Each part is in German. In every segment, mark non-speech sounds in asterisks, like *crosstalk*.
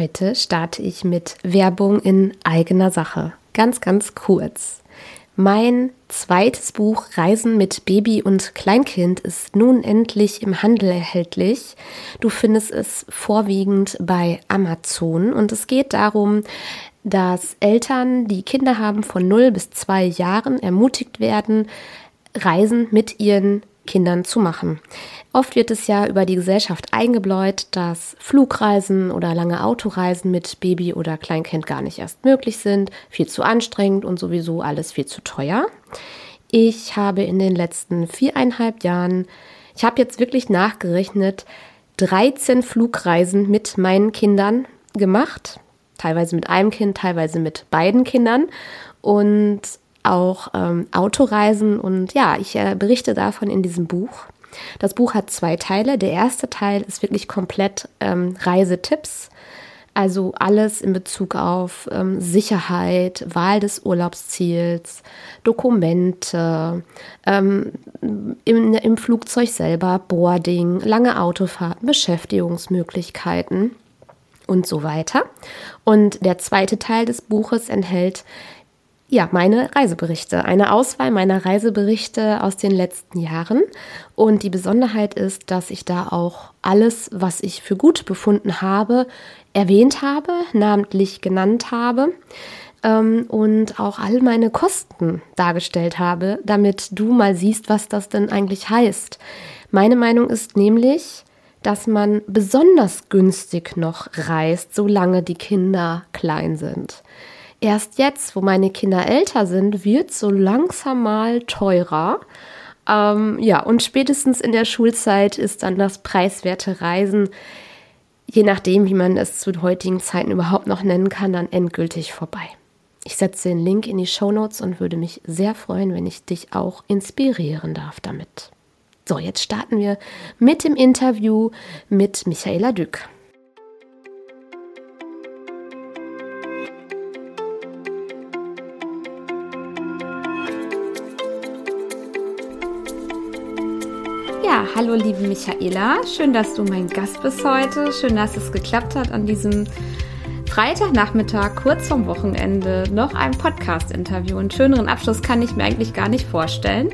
Heute starte ich mit Werbung in eigener Sache. Ganz, ganz kurz. Mein zweites Buch Reisen mit Baby und Kleinkind ist nun endlich im Handel erhältlich. Du findest es vorwiegend bei Amazon und es geht darum, dass Eltern, die Kinder haben von 0 bis 2 Jahren, ermutigt werden, Reisen mit ihren Kindern zu machen. Oft wird es ja über die Gesellschaft eingebläut, dass Flugreisen oder lange Autoreisen mit Baby oder Kleinkind gar nicht erst möglich sind, viel zu anstrengend und sowieso alles viel zu teuer. Ich habe in den letzten viereinhalb Jahren, ich habe jetzt wirklich nachgerechnet, 13 Flugreisen mit meinen Kindern gemacht. Teilweise mit einem Kind, teilweise mit beiden Kindern. Und auch ähm, Autoreisen und ja, ich äh, berichte davon in diesem Buch. Das Buch hat zwei Teile. Der erste Teil ist wirklich komplett ähm, Reisetipps, also alles in Bezug auf ähm, Sicherheit, Wahl des Urlaubsziels, Dokumente, ähm, im, im Flugzeug selber, Boarding, lange Autofahrten, Beschäftigungsmöglichkeiten und so weiter. Und der zweite Teil des Buches enthält ja, meine Reiseberichte, eine Auswahl meiner Reiseberichte aus den letzten Jahren. Und die Besonderheit ist, dass ich da auch alles, was ich für gut befunden habe, erwähnt habe, namentlich genannt habe ähm, und auch all meine Kosten dargestellt habe, damit du mal siehst, was das denn eigentlich heißt. Meine Meinung ist nämlich, dass man besonders günstig noch reist, solange die Kinder klein sind. Erst jetzt, wo meine Kinder älter sind, wird so langsam mal teurer. Ähm, ja, und spätestens in der Schulzeit ist dann das preiswerte Reisen, je nachdem, wie man es zu heutigen Zeiten überhaupt noch nennen kann, dann endgültig vorbei. Ich setze den Link in die Show Notes und würde mich sehr freuen, wenn ich dich auch inspirieren darf damit. So, jetzt starten wir mit dem Interview mit Michaela Dück. Hallo liebe Michaela, schön, dass du mein Gast bist heute. Schön, dass es geklappt hat an diesem Freitagnachmittag, kurz vorm Wochenende, noch ein Podcast-Interview. Einen schöneren Abschluss kann ich mir eigentlich gar nicht vorstellen.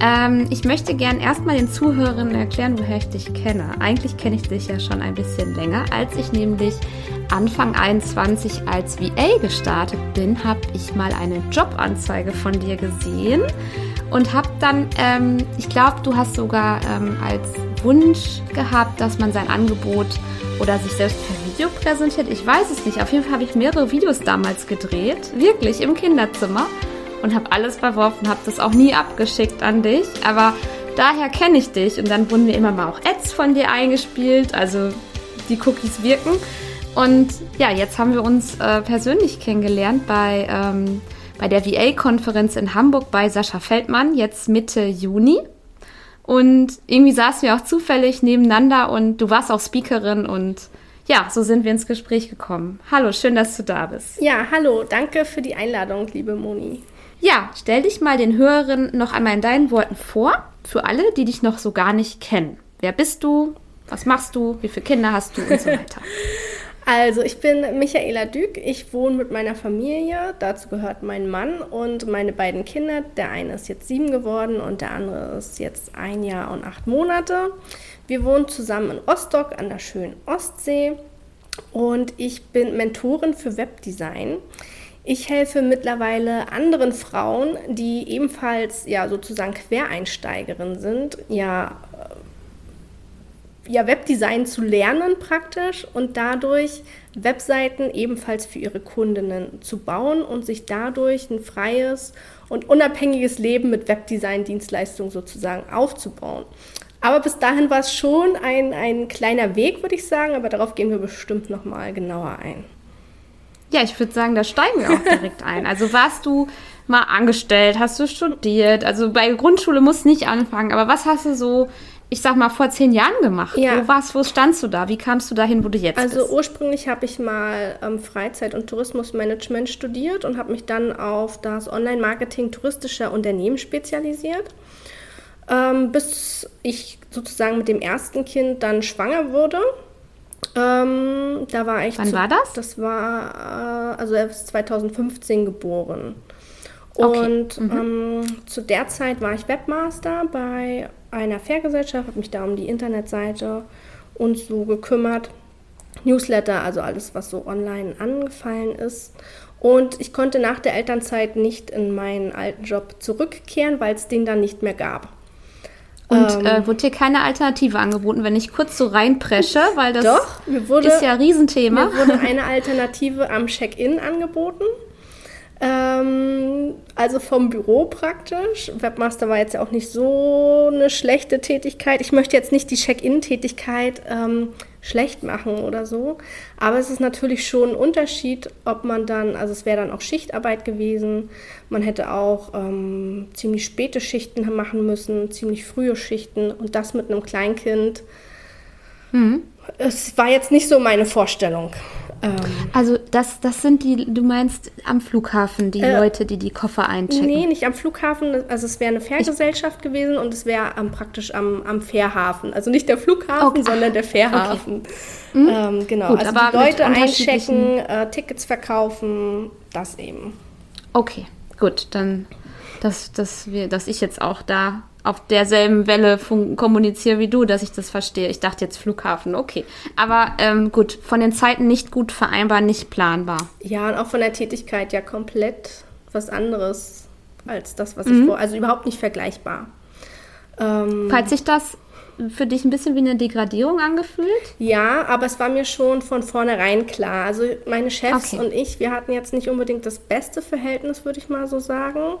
Ähm, ich möchte gern erstmal den Zuhörern erklären, woher ich dich kenne. Eigentlich kenne ich dich ja schon ein bisschen länger, als ich nämlich Anfang 21 als VA gestartet bin, habe ich mal eine Jobanzeige von dir gesehen und habe dann, ähm, ich glaube, du hast sogar ähm, als Wunsch gehabt, dass man sein Angebot oder sich selbst per Video präsentiert. Ich weiß es nicht. Auf jeden Fall habe ich mehrere Videos damals gedreht, wirklich im Kinderzimmer und habe alles verworfen, habe das auch nie abgeschickt an dich. Aber daher kenne ich dich und dann wurden mir immer mal auch Ads von dir eingespielt, also die Cookies wirken. Und ja, jetzt haben wir uns äh, persönlich kennengelernt bei ähm, bei der VA-Konferenz in Hamburg bei Sascha Feldmann, jetzt Mitte Juni. Und irgendwie saßen wir auch zufällig nebeneinander und du warst auch Speakerin und ja, so sind wir ins Gespräch gekommen. Hallo, schön, dass du da bist. Ja, hallo, danke für die Einladung, liebe Moni. Ja, stell dich mal den Hörerinnen noch einmal in deinen Worten vor, für alle, die dich noch so gar nicht kennen. Wer bist du? Was machst du? Wie viele Kinder hast du und so weiter? *laughs* Also, ich bin Michaela Dück. Ich wohne mit meiner Familie. Dazu gehört mein Mann und meine beiden Kinder. Der eine ist jetzt sieben geworden und der andere ist jetzt ein Jahr und acht Monate. Wir wohnen zusammen in Rostock an der schönen Ostsee und ich bin Mentorin für Webdesign. Ich helfe mittlerweile anderen Frauen, die ebenfalls ja sozusagen Quereinsteigerinnen sind, ja ja, Webdesign zu lernen praktisch und dadurch Webseiten ebenfalls für ihre Kundinnen zu bauen und sich dadurch ein freies und unabhängiges Leben mit Webdesign-Dienstleistungen sozusagen aufzubauen. Aber bis dahin war es schon ein, ein kleiner Weg, würde ich sagen, aber darauf gehen wir bestimmt nochmal genauer ein. Ja, ich würde sagen, da steigen wir auch *laughs* direkt ein. Also warst du mal angestellt, hast du studiert? Also bei Grundschule muss nicht anfangen, aber was hast du so ich sag mal, vor zehn Jahren gemacht? Ja. Wo warst, wo standst du da? Wie kamst du dahin, wo du jetzt also bist? Also ursprünglich habe ich mal ähm, Freizeit- und Tourismusmanagement studiert und habe mich dann auf das Online-Marketing touristischer Unternehmen spezialisiert. Ähm, bis ich sozusagen mit dem ersten Kind dann schwanger wurde. Ähm, da war ich. Wann zu, war das? Das war, äh, also er ist 2015 geboren. Okay. Und ähm, zu der Zeit war ich Webmaster bei einer Fairgesellschaft, habe mich da um die Internetseite und so gekümmert. Newsletter, also alles, was so online angefallen ist. Und ich konnte nach der Elternzeit nicht in meinen alten Job zurückkehren, weil es den dann nicht mehr gab. Und Ähm. äh, wurde dir keine Alternative angeboten, wenn ich kurz so reinpresche, weil das Doch, wurde, ist ja ein Riesenthema. mir wurde *laughs* eine Alternative am Check-in angeboten. Ähm, also vom Büro praktisch. Webmaster war jetzt ja auch nicht so eine schlechte Tätigkeit. Ich möchte jetzt nicht die Check-in-Tätigkeit ähm, schlecht machen oder so. Aber es ist natürlich schon ein Unterschied, ob man dann, also es wäre dann auch Schichtarbeit gewesen. Man hätte auch ähm, ziemlich späte Schichten machen müssen, ziemlich frühe Schichten und das mit einem Kleinkind. Es war jetzt nicht so meine Vorstellung. Ähm, Also das, das sind die, du meinst am Flughafen, die Äh, Leute, die die Koffer einchecken. Nee, nicht am Flughafen. Also es wäre eine Fährgesellschaft gewesen und es wäre am, praktisch am, am Fährhafen. Also nicht der Flughafen, Okay. sondern der Fährhafen. Ähm, genau, Gut, also die Leute einchecken, äh, Tickets verkaufen, das eben. Okay, gut, dann, dass, dass, wir, dass ich jetzt auch da auf derselben Welle kommuniziere wie du, dass ich das verstehe. Ich dachte jetzt Flughafen, okay. Aber ähm, gut, von den Zeiten nicht gut vereinbar, nicht planbar. Ja, und auch von der Tätigkeit ja komplett was anderes als das, was Mhm. ich vor... Also überhaupt nicht vergleichbar. Ähm, Falls sich das für dich ein bisschen wie eine Degradierung angefühlt? Ja, aber es war mir schon von vornherein klar. Also meine Chefs Okay. und ich, wir hatten jetzt nicht unbedingt das beste Verhältnis, würde ich mal so sagen.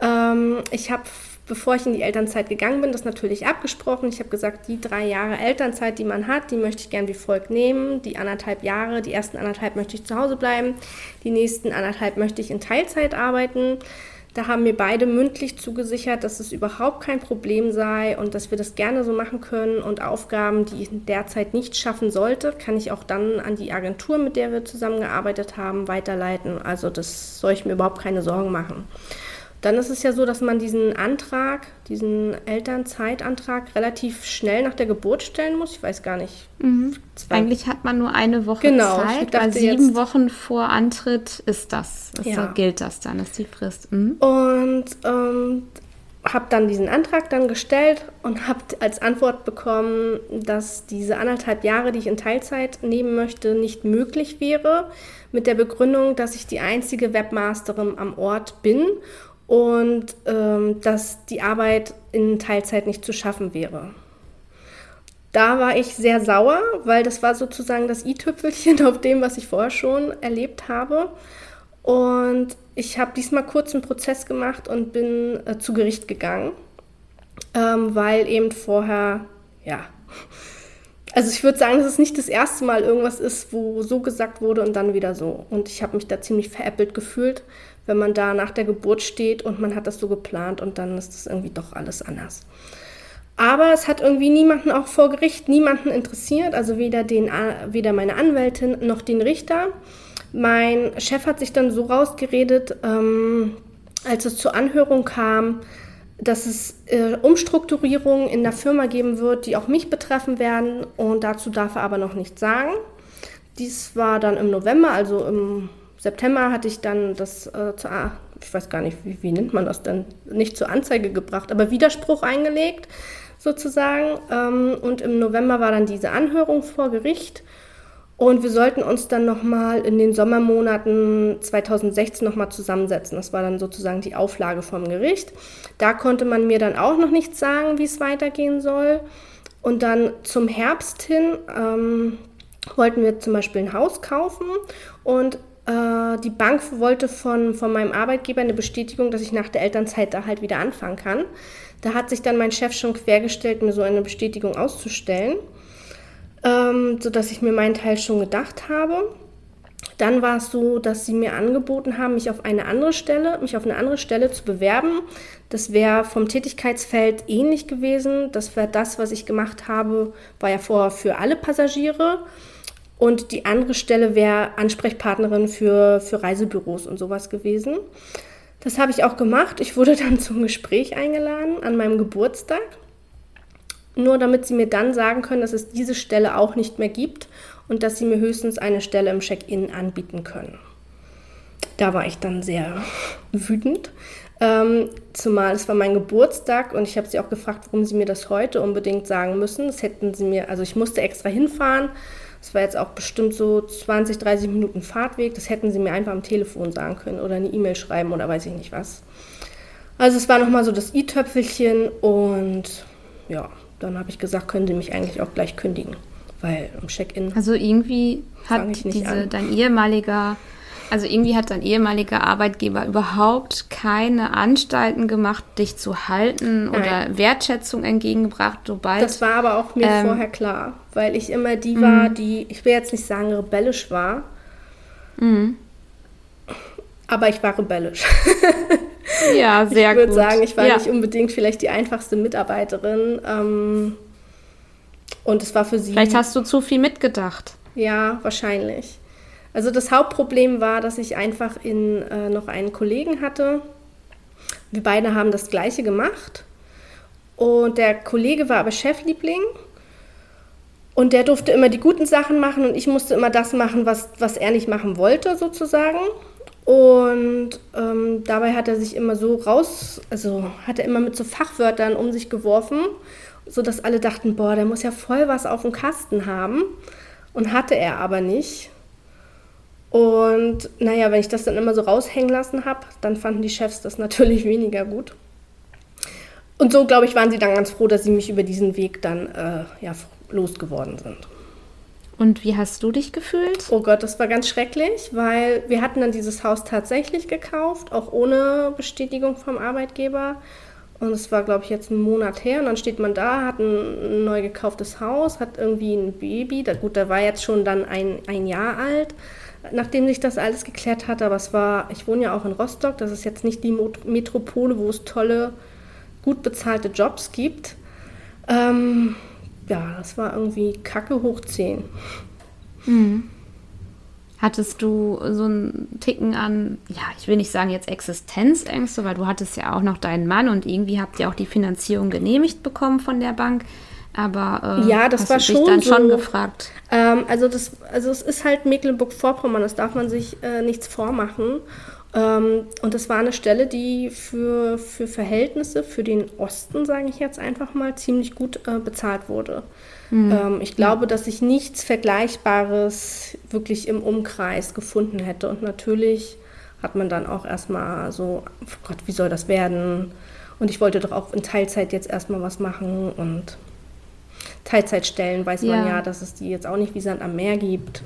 Ähm, ich habe, bevor ich in die Elternzeit gegangen bin, das natürlich abgesprochen. Ich habe gesagt, die drei Jahre Elternzeit, die man hat, die möchte ich gern wie folgt nehmen. Die anderthalb Jahre, die ersten anderthalb möchte ich zu Hause bleiben. Die nächsten anderthalb möchte ich in Teilzeit arbeiten. Da haben mir beide mündlich zugesichert, dass es überhaupt kein Problem sei und dass wir das gerne so machen können. Und Aufgaben, die ich derzeit nicht schaffen sollte, kann ich auch dann an die Agentur, mit der wir zusammengearbeitet haben, weiterleiten. Also das soll ich mir überhaupt keine Sorgen machen. Dann ist es ja so, dass man diesen Antrag, diesen Elternzeitantrag relativ schnell nach der Geburt stellen muss. Ich weiß gar nicht. zwei Eigentlich hat man nur eine Woche Genau, Zeit, weil sieben Wochen vor Antritt ist das. das Ja. gilt das dann, ist die Frist. Mhm. Und ähm, habe dann diesen Antrag dann gestellt und habe als Antwort bekommen, dass diese anderthalb Jahre, die ich in Teilzeit nehmen möchte, nicht möglich wäre. Mit der Begründung, dass ich die einzige Webmasterin am Ort bin und ähm, dass die Arbeit in Teilzeit nicht zu schaffen wäre. Da war ich sehr sauer, weil das war sozusagen das i-Tüpfelchen auf dem, was ich vorher schon erlebt habe. Und ich habe diesmal kurz einen Prozess gemacht und bin äh, zu Gericht gegangen, ähm, weil eben vorher, ja, also ich würde sagen, dass es nicht das erste Mal irgendwas ist, wo so gesagt wurde und dann wieder so. Und ich habe mich da ziemlich veräppelt gefühlt, wenn man da nach der Geburt steht und man hat das so geplant und dann ist das irgendwie doch alles anders. Aber es hat irgendwie niemanden auch vor Gericht, niemanden interessiert, also weder, den, weder meine Anwältin noch den Richter. Mein Chef hat sich dann so rausgeredet, ähm, als es zur Anhörung kam, dass es äh, Umstrukturierungen in der Firma geben wird, die auch mich betreffen werden. Und dazu darf er aber noch nichts sagen. Dies war dann im November, also im September hatte ich dann das äh, zur, ich weiß gar nicht, wie, wie nennt man das denn, nicht zur Anzeige gebracht, aber Widerspruch eingelegt sozusagen. Ähm, und im November war dann diese Anhörung vor Gericht. Und wir sollten uns dann nochmal in den Sommermonaten 2016 nochmal zusammensetzen. Das war dann sozusagen die Auflage vom Gericht. Da konnte man mir dann auch noch nichts sagen, wie es weitergehen soll. Und dann zum Herbst hin ähm, wollten wir zum Beispiel ein Haus kaufen und äh, die Bank wollte von, von meinem Arbeitgeber eine Bestätigung, dass ich nach der Elternzeit da halt wieder anfangen kann. Da hat sich dann mein Chef schon quergestellt, mir so eine Bestätigung auszustellen ähm, sodass ich mir meinen Teil schon gedacht habe. Dann war es so, dass sie mir angeboten haben, mich auf eine andere Stelle, mich auf eine andere Stelle zu bewerben. Das wäre vom Tätigkeitsfeld ähnlich gewesen. Das wäre das, was ich gemacht habe, war ja vorher für alle Passagiere. Und die andere Stelle wäre Ansprechpartnerin für, für Reisebüros und sowas gewesen. Das habe ich auch gemacht. Ich wurde *laughs* dann zum Gespräch eingeladen an meinem Geburtstag. nur damit sie mir dann sagen können, dass es diese Stelle auch nicht mehr gibt und dass sie mir höchstens eine Stelle im Check-in anbieten können. Da war ich dann sehr *laughs* wütend, ähm, zumal es war mein Geburtstag und ich habe sie auch gefragt, warum sie mir das heute unbedingt sagen müssen. Das hätten sie mir, also ich musste extra hinfahren. Es war jetzt auch bestimmt so 20, 30 Minuten Fahrtweg. Das hätten sie mir einfach am Telefon sagen können oder eine E-Mail schreiben oder weiß ich nicht was. Also es war nochmal so das i-Töpfelchen und ja, dann habe ich gesagt, können Sie mich eigentlich auch gleich kündigen, weil im Check-in. Also irgendwie hat diese, an. dein ehemaliger also irgendwie hat dein ehemaliger Arbeitgeber überhaupt keine Anstalten gemacht, dich zu halten Nein. oder Wertschätzung entgegengebracht, sobald. Das war aber auch mir ähm, vorher klar, weil ich immer die war, mhm. die, ich will jetzt nicht sagen rebellisch war, mhm. aber ich war rebellisch. *laughs* ja, sehr gut. Ich würde sagen, ich war ja. nicht unbedingt vielleicht die einfachste Mitarbeiterin. Ähm, und es war für sie. Vielleicht hast du zu viel mitgedacht. Ja, wahrscheinlich. Also das Hauptproblem war, dass ich einfach in, äh, noch einen Kollegen hatte. Wir beide haben das gleiche gemacht. Und der Kollege war aber Chefliebling. Und der durfte immer die guten Sachen machen und ich musste immer das machen, was, was er nicht machen wollte, sozusagen. Und ähm, dabei hat er sich immer so raus, also hat er immer mit so Fachwörtern um sich geworfen, sodass alle dachten, boah, der muss ja voll was auf dem Kasten haben. Und hatte er aber nicht. Und naja, wenn ich das dann immer so raushängen lassen habe, dann fanden die Chefs das natürlich *laughs* weniger gut. Und so, glaube ich, waren sie dann ganz froh, dass sie mich über diesen Weg dann äh, ja, losgeworden sind. Und wie hast du dich gefühlt? Oh Gott, das war ganz schrecklich, weil wir hatten dann dieses Haus tatsächlich gekauft, auch ohne Bestätigung vom Arbeitgeber. Und es war, glaube ich, jetzt einen Monat her. Und dann steht man da, hat ein neu gekauftes Haus, hat irgendwie ein Baby. Da, gut, der war jetzt schon dann ein, ein Jahr alt nachdem sich das alles geklärt hat. Aber es war, ich wohne ja auch in Rostock, das ist jetzt nicht die Metropole, wo es tolle, gut bezahlte Jobs gibt. Ähm, ja, das war irgendwie Kacke hoch 10. Mhm. Hattest du so einen Ticken an, ja, ich will nicht sagen jetzt Existenzängste, weil du hattest ja auch noch deinen Mann und irgendwie habt ihr auch die Finanzierung genehmigt bekommen von der Bank. Aber äh, ja, das war schon dann so, schon gefragt. Ähm, also das, also es ist halt Mecklenburg-Vorpommern, das darf man sich äh, nichts vormachen. Ähm, und das war eine Stelle, die für, für Verhältnisse, für den Osten, sage ich jetzt einfach mal, ziemlich gut äh, bezahlt wurde. Mhm. Ähm, ich glaube, dass ich nichts Vergleichbares wirklich im Umkreis gefunden hätte. Und natürlich hat man dann auch erstmal so, oh Gott, wie soll das werden? Und ich wollte doch auch in Teilzeit jetzt erstmal was machen und Teilzeitstellen weiß ja. man ja, dass es die jetzt auch nicht wie Sand am Meer gibt.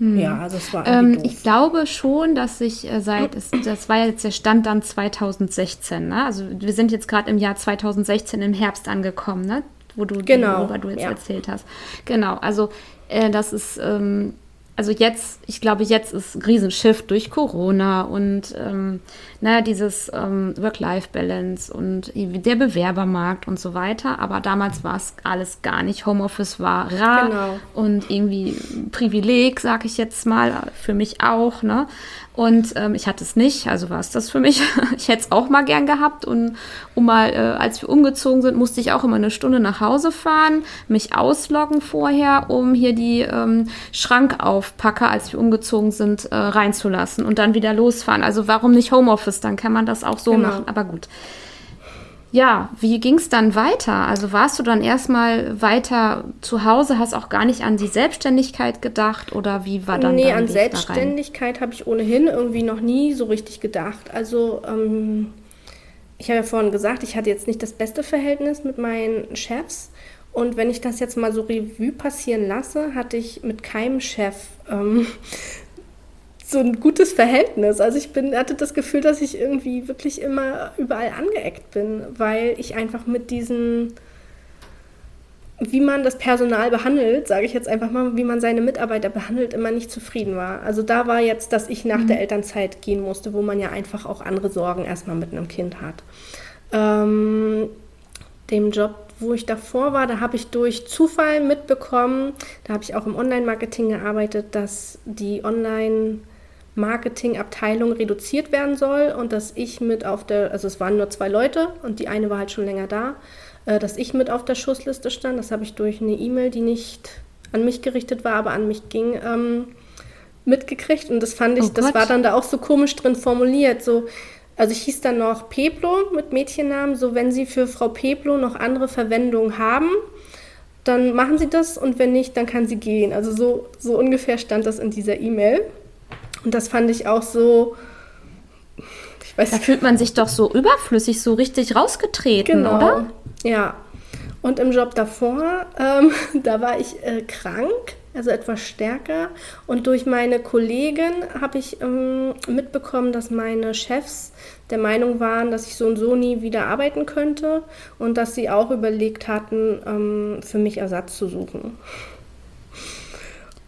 Hm. Ja, also es war ähm, Ich glaube schon, dass sich äh, seit, es, das war jetzt der Stand dann 2016, ne? Also wir sind jetzt gerade im Jahr 2016 im Herbst angekommen, ne? Wo du, genau. worüber du jetzt ja. erzählt hast. Genau, also äh, das ist ähm, also jetzt, ich glaube, jetzt ist ein Riesenschiff durch Corona und ähm, naja, dieses ähm, Work-Life-Balance und der Bewerbermarkt und so weiter. Aber damals war es alles gar nicht. Homeoffice war rar genau. und irgendwie Privileg, sag ich jetzt mal, für mich auch. Ne? Und ähm, ich hatte es nicht, also war es das für mich. *laughs* ich hätte es auch mal gern gehabt. Und um mal, äh, als wir umgezogen sind, musste ich auch immer eine Stunde nach Hause fahren, mich ausloggen vorher, um hier die ähm, Schrankaufpacker, als wir umgezogen sind, äh, reinzulassen und dann wieder losfahren. Also warum nicht Homeoffice? Dann kann man das auch so genau. machen. Aber gut. Ja, wie ging es dann weiter? Also warst du dann erstmal weiter zu Hause, hast auch gar nicht an die Selbstständigkeit gedacht oder wie war dann Nee, an Weg Selbstständigkeit habe ich ohnehin irgendwie noch nie so richtig gedacht. Also ähm, ich habe ja vorhin gesagt, ich hatte jetzt nicht das beste Verhältnis mit meinen Chefs. Und wenn ich das jetzt mal so Revue passieren lasse, hatte ich mit keinem Chef ähm, so ein gutes Verhältnis. Also ich bin, hatte das Gefühl, dass ich irgendwie wirklich immer überall angeeckt bin, weil ich einfach mit diesen, wie man das Personal behandelt, sage ich jetzt einfach mal, wie man seine Mitarbeiter behandelt, immer nicht zufrieden war. Also da war jetzt, dass ich nach mhm. der Elternzeit gehen musste, wo man ja einfach auch andere Sorgen erstmal mit einem Kind hat. Ähm, dem Job, wo ich davor war, da habe ich durch Zufall mitbekommen, da habe ich auch im Online-Marketing gearbeitet, dass die Online- Marketingabteilung reduziert werden soll und dass ich mit auf der, also es waren nur zwei Leute und die eine war halt schon länger da, äh, dass ich mit auf der Schussliste stand. Das habe ich durch eine E-Mail, die nicht an mich gerichtet war, aber an mich ging, ähm, mitgekriegt. Und das fand ich, oh das war dann da auch so komisch drin formuliert. So, also ich hieß dann noch Peplo mit Mädchennamen. So, wenn Sie für Frau Peplo noch andere Verwendungen haben, dann machen Sie das und wenn nicht, dann kann sie gehen. Also so, so ungefähr stand das in dieser E-Mail. Und das fand ich auch so. Ich weiß da fühlt man sich doch so überflüssig, so richtig rausgetreten, genau. oder? Ja. Und im Job davor, ähm, *laughs* da war ich äh, krank also etwas stärker. Und durch meine Kollegin habe ich ähm, mitbekommen, dass meine Chefs der Meinung waren, dass ich so und so nie wieder arbeiten könnte und dass sie auch überlegt hatten, ähm, für mich Ersatz zu suchen.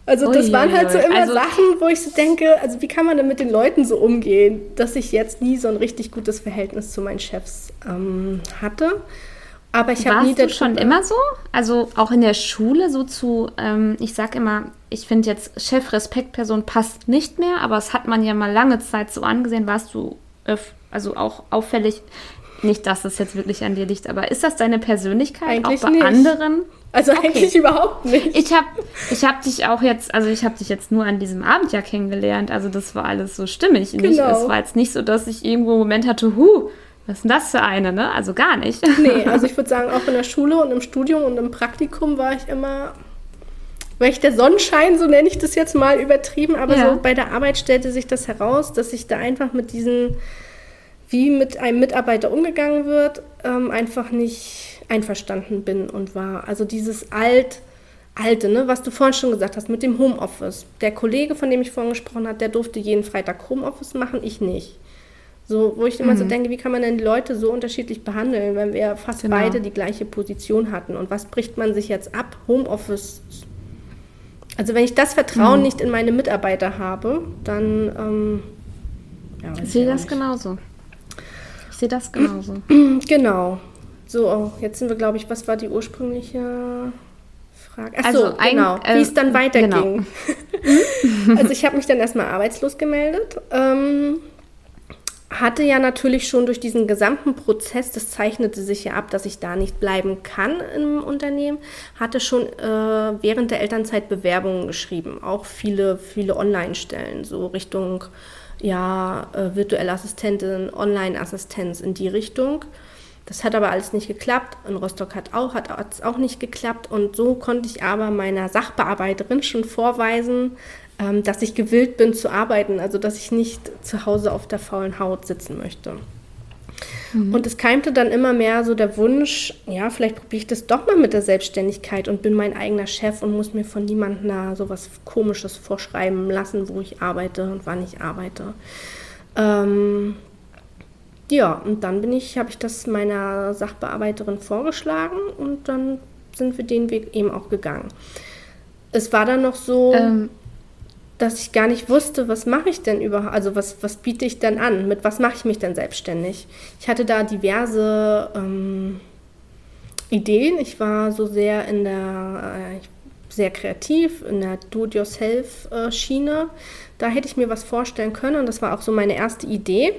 Also das Ui, waren halt so immer also, Sachen, wo ich so denke, also wie kann man denn mit den Leuten so umgehen, dass ich jetzt nie so ein richtig gutes Verhältnis zu meinen Chefs ähm, hatte. Aber ich habe nie du schon immer so? Also auch in der Schule so zu, ähm, ich sag immer, ich finde jetzt Chef, Respektperson passt nicht mehr, aber es hat man ja mal lange Zeit so angesehen, warst du also auch auffällig. Nicht, dass es jetzt wirklich an dir liegt, aber ist das deine Persönlichkeit eigentlich auch bei nicht. anderen? Also okay. eigentlich überhaupt nicht. Ich habe ich hab dich auch jetzt, also ich habe dich jetzt nur an diesem Abend ja kennengelernt, also das war alles so stimmig. Genau. Nicht, es war jetzt nicht so, dass ich irgendwo einen Moment hatte, huh, was ist denn das für eine, ne? Also gar nicht. Nee, *laughs* also ich würde sagen, auch in der Schule und im Studium und im Praktikum war ich immer, war ich der Sonnenschein, so nenne ich das jetzt mal übertrieben, aber ja. so bei der Arbeit stellte sich das heraus, dass ich da einfach mit diesen, wie mit einem Mitarbeiter umgegangen wird, ähm, einfach nicht einverstanden bin und war. Also dieses alt, alte, ne, was du vorhin schon gesagt hast, mit dem Homeoffice. Der Kollege, von dem ich vorhin gesprochen habe, der durfte jeden Freitag Homeoffice machen, ich nicht. So, wo ich immer mhm. so denke, wie kann man denn die Leute so unterschiedlich behandeln, wenn wir fast genau. beide die gleiche Position hatten? Und was bricht man sich jetzt ab? Homeoffice. Also wenn ich das Vertrauen mhm. nicht in meine Mitarbeiter habe, dann ähm, ja, ich sehe das genauso. Ich sehe das genauso. *clears throat* Genau. So, oh, jetzt sind wir, glaube ich, was war die ursprüngliche Frage? Achso, also genau, äh, wie es dann weiterging. Genau. *laughs* also ich habe mich dann erstmal arbeitslos gemeldet. Ähm, hatte ja natürlich schon durch diesen gesamten Prozess, das zeichnete sich ja ab, dass ich da nicht bleiben kann im Unternehmen, hatte schon äh, während der Elternzeit Bewerbungen geschrieben, auch viele, viele Online-Stellen, so Richtung ja, äh, virtuelle Assistentin, Online-Assistenz in die Richtung. Das hat aber alles nicht geklappt. In Rostock hat auch, hat es auch nicht geklappt. Und so konnte ich aber meiner Sachbearbeiterin schon vorweisen, ähm, dass ich gewillt bin zu arbeiten, also dass ich nicht zu Hause auf der faulen Haut sitzen möchte. Mhm. Und es keimte dann immer mehr so der Wunsch, ja, vielleicht probiere ich das doch mal mit der Selbstständigkeit und bin mein eigener Chef und muss mir von niemandem da so was Komisches vorschreiben lassen, wo ich arbeite und wann ich arbeite. Ähm, ja, und dann bin ich, habe ich das meiner Sachbearbeiterin vorgeschlagen und dann sind wir den Weg eben auch gegangen. Es war dann noch so, ähm, dass ich gar nicht wusste, was mache ich denn überhaupt, also was, was biete ich denn an, mit was mache ich mich denn selbstständig. Ich hatte da diverse ähm, Ideen. Ich war so sehr in der, äh, sehr kreativ, in der Do-it-yourself-Schiene. Da hätte ich mir was vorstellen können und das war auch so meine erste Idee.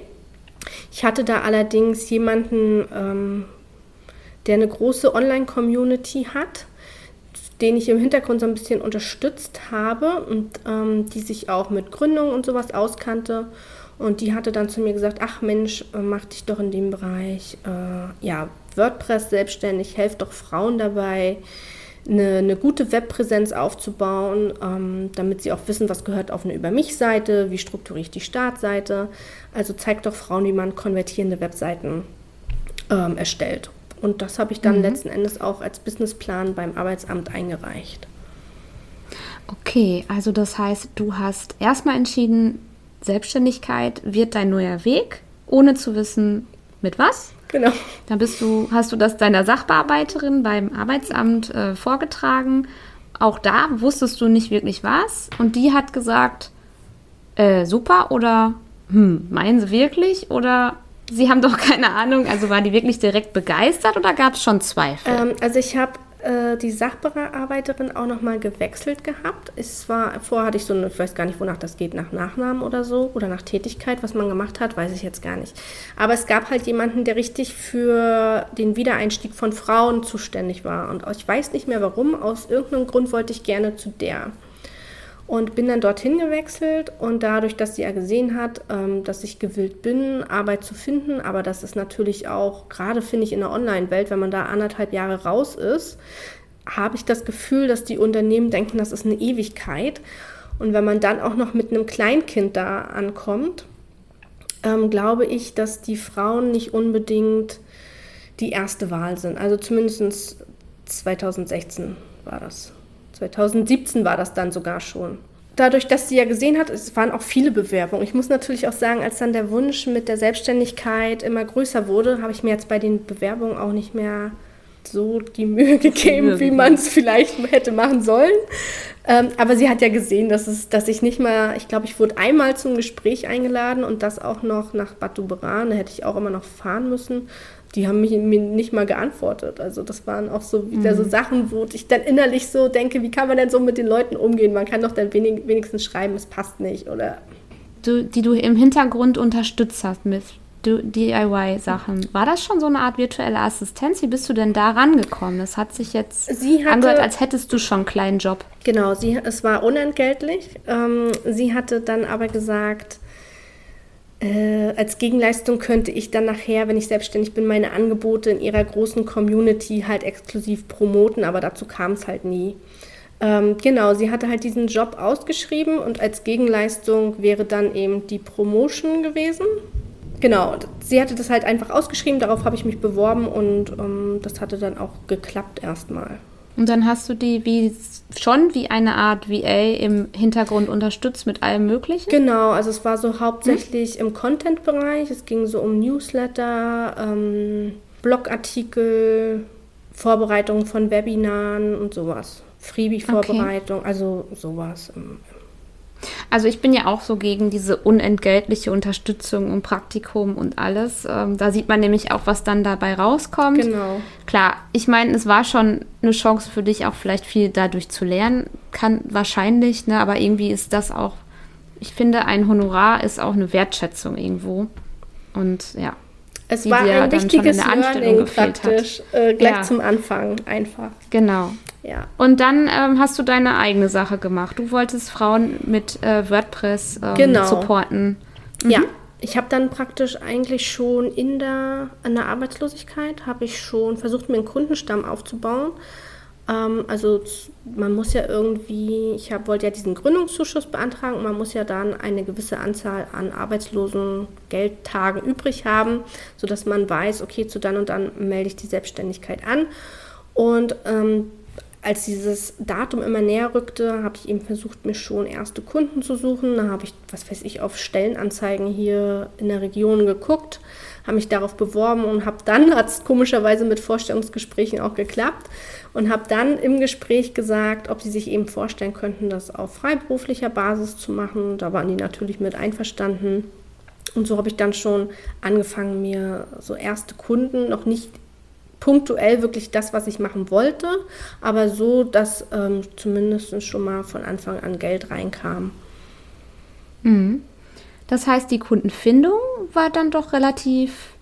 Ich hatte da allerdings jemanden, ähm, der eine große Online-Community hat den ich im Hintergrund so ein bisschen unterstützt habe und ähm, die sich auch mit Gründung und sowas auskannte. Und die hatte dann zu mir gesagt, ach Mensch, äh, mach dich doch in dem Bereich, äh, ja, WordPress selbstständig, helf doch Frauen dabei, eine, eine gute Webpräsenz aufzubauen, ähm, damit sie auch wissen, was gehört auf eine Über mich-Seite, wie strukturiere ich die Startseite. Also zeig doch Frauen, wie man konvertierende Webseiten ähm, erstellt. Und das habe ich dann mhm. letzten Endes auch als Businessplan beim Arbeitsamt eingereicht. Okay, also das heißt, du hast erstmal entschieden, Selbstständigkeit wird dein neuer Weg, ohne zu wissen, mit was. Genau. Dann bist du, hast du das deiner Sachbearbeiterin beim Arbeitsamt äh, vorgetragen. Auch da wusstest du nicht wirklich was. Und die hat gesagt, äh, super oder hm, meinen sie wirklich? Oder Sie haben doch keine Ahnung, also war die wirklich direkt begeistert oder gab es schon Zweifel? Ähm, also ich habe äh, die Sachbearbeiterin auch nochmal gewechselt gehabt. Es war, vorher hatte ich so eine, ich weiß gar nicht, wonach das geht, nach Nachnamen oder so oder nach Tätigkeit, was man gemacht hat, weiß ich jetzt gar nicht. Aber es gab halt jemanden, der richtig für den Wiedereinstieg von Frauen zuständig war. Und ich weiß nicht mehr warum, aus irgendeinem Grund wollte ich gerne zu der und bin dann dorthin gewechselt und dadurch, dass sie ja gesehen hat, ähm, dass ich gewillt bin, Arbeit zu finden, aber das ist natürlich auch, gerade finde ich in der Online-Welt, wenn man da anderthalb Jahre raus ist, habe ich das Gefühl, dass die Unternehmen denken, das ist eine Ewigkeit. Und wenn man dann auch noch mit einem Kleinkind da ankommt, ähm, glaube ich, dass die Frauen nicht unbedingt die erste Wahl sind. Also zumindest 2016 war das. 2017 war das dann sogar schon. Dadurch, dass sie ja gesehen hat, es waren auch viele Bewerbungen. Ich muss natürlich auch sagen, als dann der Wunsch mit der Selbstständigkeit immer größer wurde, habe ich mir jetzt bei den Bewerbungen auch nicht mehr so die Mühe gegeben, wie man es vielleicht hätte machen sollen. Ähm, aber sie hat ja gesehen, dass, es, dass ich nicht mal, ich glaube, ich wurde einmal zum Gespräch eingeladen und das auch noch nach Bad Doberan, da hätte ich auch immer noch fahren müssen die haben mich, mir nicht mal geantwortet. Also das waren auch so wieder mhm. so Sachen, wo ich dann innerlich so denke, wie kann man denn so mit den Leuten umgehen? Man kann doch dann wenig, wenigstens schreiben, es passt nicht oder. Du, die du im Hintergrund unterstützt hast mit DIY-Sachen. War das schon so eine Art virtuelle Assistenz? Wie bist du denn da rangekommen? Das hat sich jetzt hatte, angehört, als hättest du schon einen kleinen Job. Genau, sie, es war unentgeltlich. Ähm, sie hatte dann aber gesagt, äh, als Gegenleistung könnte ich dann nachher, wenn ich selbstständig bin, meine Angebote in ihrer großen Community halt exklusiv promoten, aber dazu kam es halt nie. Ähm, genau, sie hatte halt diesen Job ausgeschrieben und als Gegenleistung wäre dann eben die Promotion gewesen. Genau, sie hatte das halt einfach ausgeschrieben, darauf habe ich mich beworben und ähm, das hatte dann auch geklappt erstmal. Und dann hast du die wie schon wie eine Art VA im Hintergrund unterstützt mit allem Möglichen? Genau, also es war so hauptsächlich hm? im Content-Bereich. Es ging so um Newsletter, ähm, Blogartikel, Vorbereitung von Webinaren und sowas. Freebie-Vorbereitung, okay. also sowas im, also ich bin ja auch so gegen diese unentgeltliche Unterstützung und Praktikum und alles. Ähm, da sieht man nämlich auch, was dann dabei rauskommt. Genau. Klar, ich meine, es war schon eine Chance für dich, auch vielleicht viel dadurch zu lernen. Kann wahrscheinlich, ne? aber irgendwie ist das auch, ich finde, ein Honorar ist auch eine Wertschätzung irgendwo. Und ja. Es war ein wichtiges Learning praktisch, äh, gleich ja. zum Anfang einfach. Genau. Ja. Und dann ähm, hast du deine eigene Sache gemacht. Du wolltest Frauen mit äh, WordPress ähm, genau. supporten. Mhm. Ja, ich habe dann praktisch eigentlich schon in der, in der Arbeitslosigkeit, habe ich schon versucht, mir einen Kundenstamm aufzubauen. Ähm, also man muss ja irgendwie, ich hab, wollte ja diesen Gründungszuschuss beantragen und man muss ja dann eine gewisse Anzahl an arbeitslosen Geldtagen übrig haben, sodass man weiß, okay, zu dann und dann melde ich die Selbstständigkeit an. Und ähm, als dieses Datum immer näher rückte, habe ich eben versucht, mir schon erste Kunden zu suchen. Da habe ich, was weiß ich, auf Stellenanzeigen hier in der Region geguckt, habe mich darauf beworben und habe dann, *laughs* hat es komischerweise mit Vorstellungsgesprächen auch geklappt, und habe dann im Gespräch gesagt, ob sie sich eben vorstellen könnten, das auf freiberuflicher Basis zu machen. Da waren die natürlich mit einverstanden. Und so habe ich dann schon angefangen, mir so erste Kunden, noch nicht punktuell wirklich das, was ich machen wollte, aber so, dass ähm, zumindest schon mal von Anfang an Geld reinkam. Mhm. Das heißt, die Kundenfindung war dann doch relativ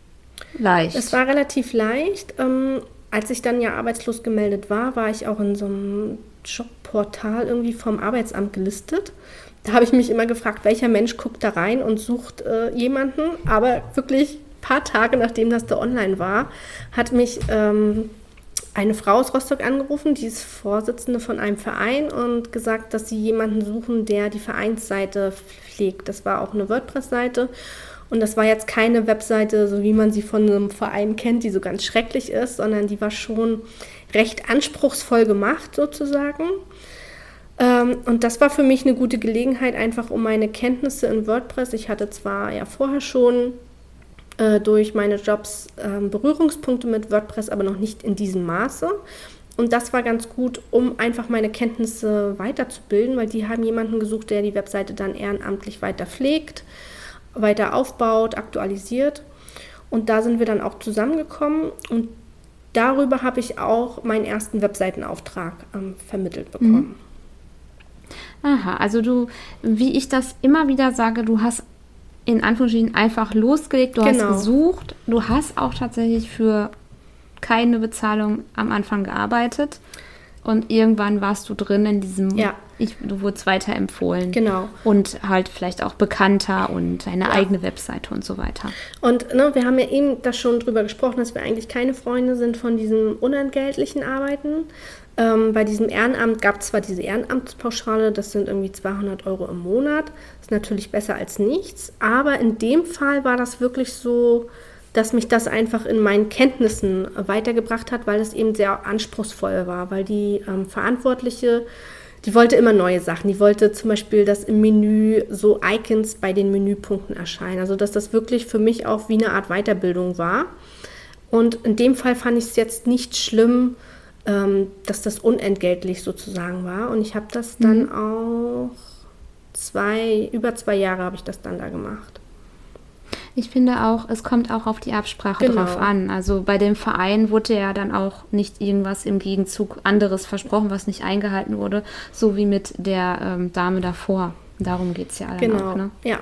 leicht. Es war relativ leicht. Ähm, als ich dann ja arbeitslos gemeldet war, war ich auch in so einem Jobportal irgendwie vom Arbeitsamt gelistet. Da habe ich mich immer gefragt, welcher Mensch guckt da rein und sucht äh, jemanden. Aber wirklich paar Tage nachdem das da online war, hat mich ähm, eine Frau aus Rostock angerufen, die ist Vorsitzende von einem Verein und gesagt, dass sie jemanden suchen, der die Vereinsseite pflegt. Das war auch eine WordPress-Seite. Und das war jetzt keine Webseite, so wie man sie von einem Verein kennt, die so ganz schrecklich ist, sondern die war schon recht anspruchsvoll gemacht sozusagen. Ähm, und das war für mich eine gute Gelegenheit, einfach um meine Kenntnisse in WordPress. Ich hatte zwar ja vorher schon äh, durch meine Jobs äh, Berührungspunkte mit WordPress, aber noch nicht in diesem Maße. Und das war ganz gut, um einfach meine Kenntnisse weiterzubilden, weil die haben jemanden gesucht, der die Webseite dann ehrenamtlich weiter pflegt, weiter aufbaut, aktualisiert. Und da sind wir dann auch zusammengekommen. Und darüber habe ich auch meinen ersten Webseitenauftrag ähm, vermittelt bekommen. Mhm. Aha, also du, wie ich das immer wieder sage, du hast in Anführungsstrichen einfach losgelegt, du genau. hast gesucht, du hast auch tatsächlich für keine Bezahlung am Anfang gearbeitet und irgendwann warst du drin in diesem, ja. ich, du wurdest weiterempfohlen. Genau. Und halt vielleicht auch bekannter und eine ja. eigene Webseite und so weiter. Und ne, wir haben ja eben da schon drüber gesprochen, dass wir eigentlich keine Freunde sind von diesem unentgeltlichen Arbeiten. Ähm, bei diesem Ehrenamt gab es zwar diese Ehrenamtspauschale, das sind irgendwie 200 Euro im Monat. Ist natürlich besser als nichts. Aber in dem Fall war das wirklich so, dass mich das einfach in meinen Kenntnissen weitergebracht hat, weil es eben sehr anspruchsvoll war, weil die ähm, Verantwortliche, die wollte immer neue Sachen. Die wollte zum Beispiel, dass im Menü so Icons bei den Menüpunkten erscheinen. Also dass das wirklich für mich auch wie eine Art Weiterbildung war. Und in dem Fall fand ich es jetzt nicht schlimm, ähm, dass das unentgeltlich sozusagen war. Und ich habe das dann mhm. auch zwei, über zwei Jahre habe ich das dann da gemacht. Ich finde auch, es kommt auch auf die Absprache genau. drauf an. Also bei dem Verein wurde ja dann auch nicht irgendwas im Gegenzug anderes versprochen, was nicht eingehalten wurde, so wie mit der ähm, Dame davor. Darum geht es ja genau. auch, ne? Ja.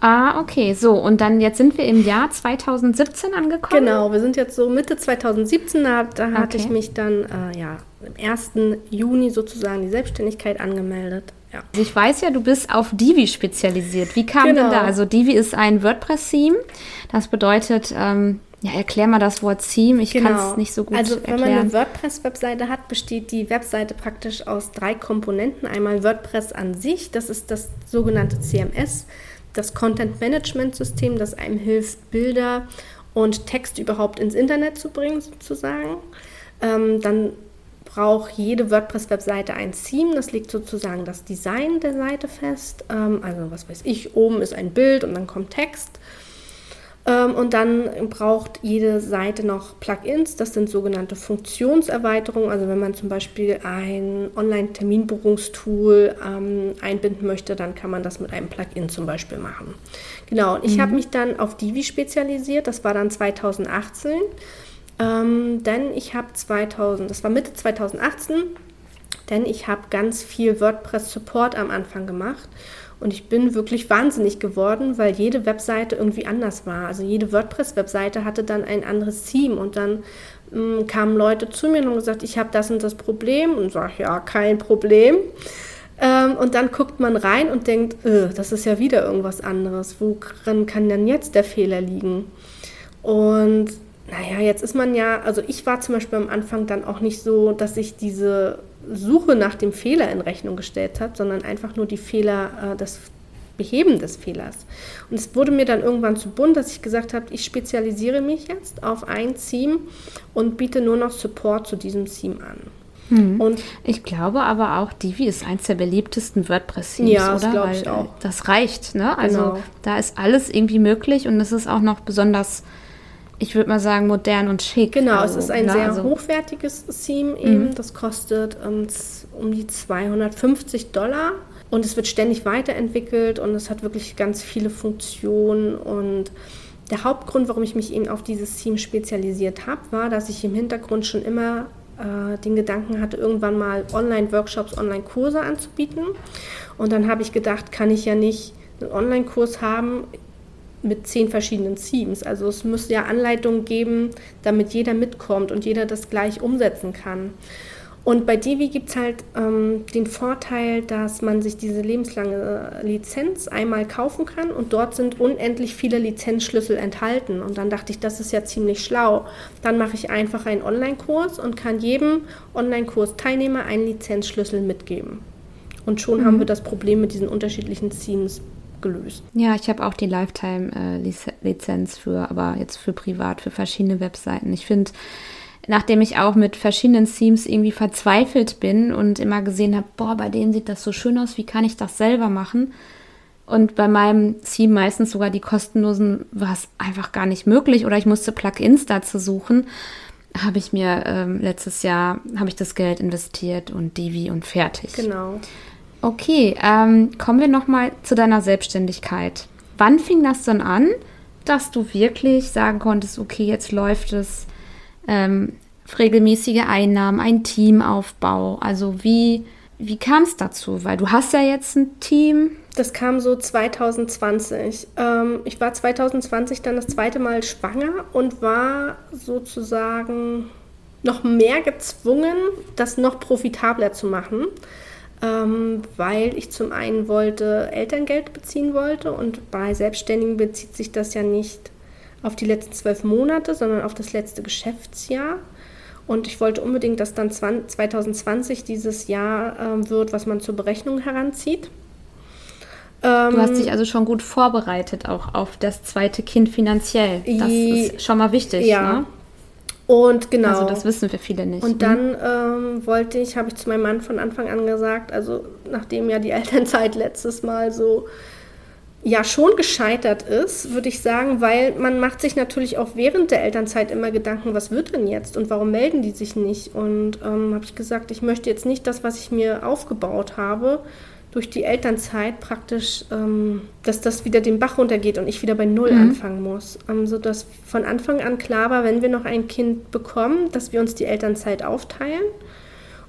Ah, okay, so. Und dann jetzt sind wir im Jahr 2017 angekommen. Genau, wir sind jetzt so Mitte 2017, da, da hatte ich mich dann äh, ja, im 1. Juni sozusagen die Selbstständigkeit angemeldet. Ja. Also ich weiß ja, du bist auf Divi spezialisiert. Wie kam genau. denn da? Also Divi ist ein WordPress-Theme. Das bedeutet, ähm, ja, erklär mal das Wort Theme. Ich genau. kann es nicht so gut erklären. Also wenn man eine WordPress-Webseite hat, besteht die Webseite praktisch aus drei Komponenten. Einmal WordPress an sich, das ist das sogenannte CMS, das Content-Management-System, das einem hilft, Bilder und Text überhaupt ins Internet zu bringen, sozusagen. Ähm, dann braucht jede WordPress-Webseite ein Theme. Das legt sozusagen das Design der Seite fest. Ähm, also was weiß ich, oben ist ein Bild und dann kommt Text. Ähm, und dann braucht jede Seite noch Plugins. Das sind sogenannte Funktionserweiterungen. Also wenn man zum Beispiel ein Online-Terminbuchungstool ähm, einbinden möchte, dann kann man das mit einem Plugin zum Beispiel machen. Genau, und ich mhm. habe mich dann auf Divi spezialisiert. Das war dann 2018. Ähm, denn ich habe 2000, das war Mitte 2018, denn ich habe ganz viel WordPress-Support am Anfang gemacht. Und ich bin wirklich wahnsinnig geworden, weil jede Webseite irgendwie anders war. Also jede WordPress-Webseite hatte dann ein anderes Theme und dann ähm, kamen Leute zu mir und haben gesagt, ich habe das und das Problem und sage, ja, kein Problem. Ähm, und dann guckt man rein und denkt, äh, das ist ja wieder irgendwas anderes. Woran kann denn jetzt der Fehler liegen? Und naja, jetzt ist man ja, also ich war zum Beispiel am Anfang dann auch nicht so, dass ich diese Suche nach dem Fehler in Rechnung gestellt habe, sondern einfach nur die Fehler, äh, das Beheben des Fehlers. Und es wurde mir dann irgendwann zu bunt, dass ich gesagt habe, ich spezialisiere mich jetzt auf ein Theme und biete nur noch Support zu diesem Theme an. Hm. Und ich glaube aber auch, Divi ist eins der beliebtesten WordPress-Themes, ja, das glaube ich auch. Das reicht, ne? Also genau. da ist alles irgendwie möglich und es ist auch noch besonders ich würde mal sagen, modern und schick. Genau, also, es ist ein ne? sehr also, hochwertiges Theme eben. Mhm. Das kostet um, um die 250 Dollar und es wird ständig weiterentwickelt und es hat wirklich ganz viele Funktionen und der Hauptgrund, warum ich mich eben auf dieses Theme spezialisiert habe, war, dass ich im Hintergrund schon immer äh, den Gedanken hatte, irgendwann mal Online-Workshops, Online-Kurse anzubieten. Und dann habe ich gedacht, kann ich ja nicht einen Online-Kurs haben, mit zehn verschiedenen Themes. Also es muss ja Anleitungen geben, damit jeder mitkommt und jeder das gleich umsetzen kann. Und bei Divi gibt es halt ähm, den Vorteil, dass man sich diese lebenslange Lizenz einmal kaufen kann und dort sind unendlich viele Lizenzschlüssel enthalten. Und dann dachte ich, das ist ja ziemlich schlau. Dann mache ich einfach einen Online-Kurs und kann jedem Online-Kurs-Teilnehmer einen Lizenzschlüssel mitgeben. Und schon mhm. haben wir das Problem mit diesen unterschiedlichen Themes gelöst. Ja, ich habe auch die Lifetime-Lizenz für, aber jetzt für privat, für verschiedene Webseiten. Ich finde, nachdem ich auch mit verschiedenen Themes irgendwie verzweifelt bin und immer gesehen habe, boah, bei denen sieht das so schön aus, wie kann ich das selber machen? Und bei meinem Theme meistens sogar die kostenlosen war es einfach gar nicht möglich oder ich musste Plugins dazu suchen. Habe ich mir ähm, letztes Jahr habe ich das Geld investiert und Divi und fertig. Genau. Okay, ähm, kommen wir nochmal zu deiner Selbstständigkeit. Wann fing das dann an, dass du wirklich sagen konntest, okay, jetzt läuft es, ähm, regelmäßige Einnahmen, ein Teamaufbau. Also wie, wie kam es dazu? Weil du hast ja jetzt ein Team. Das kam so 2020. Ähm, ich war 2020 dann das zweite Mal schwanger und war sozusagen noch mehr gezwungen, das noch profitabler zu machen, ähm, weil ich zum einen wollte Elterngeld beziehen wollte und bei Selbstständigen bezieht sich das ja nicht auf die letzten zwölf Monate, sondern auf das letzte Geschäftsjahr. Und ich wollte unbedingt, dass dann 2020 dieses Jahr ähm, wird, was man zur Berechnung heranzieht. du hast ähm, dich also schon gut vorbereitet, auch auf das zweite Kind finanziell. Das ist schon mal wichtig. Ja, ne? Und genau. Also das wissen wir viele nicht. Und dann mhm. ähm, wollte ich, habe ich zu meinem Mann von Anfang an gesagt, also nachdem ja die Elternzeit letztes Mal so ja schon gescheitert ist, würde ich sagen, weil man macht sich natürlich auch während der Elternzeit immer Gedanken, was wird denn jetzt und warum melden die sich nicht? Und ähm, habe ich gesagt, ich möchte jetzt nicht das, was ich mir aufgebaut habe, durch die Elternzeit praktisch, ähm, dass das wieder den Bach runtergeht und ich wieder bei Null mhm. anfangen muss. Ähm, sodass von Anfang an klar war, wenn wir noch ein Kind bekommen, dass wir uns die Elternzeit aufteilen.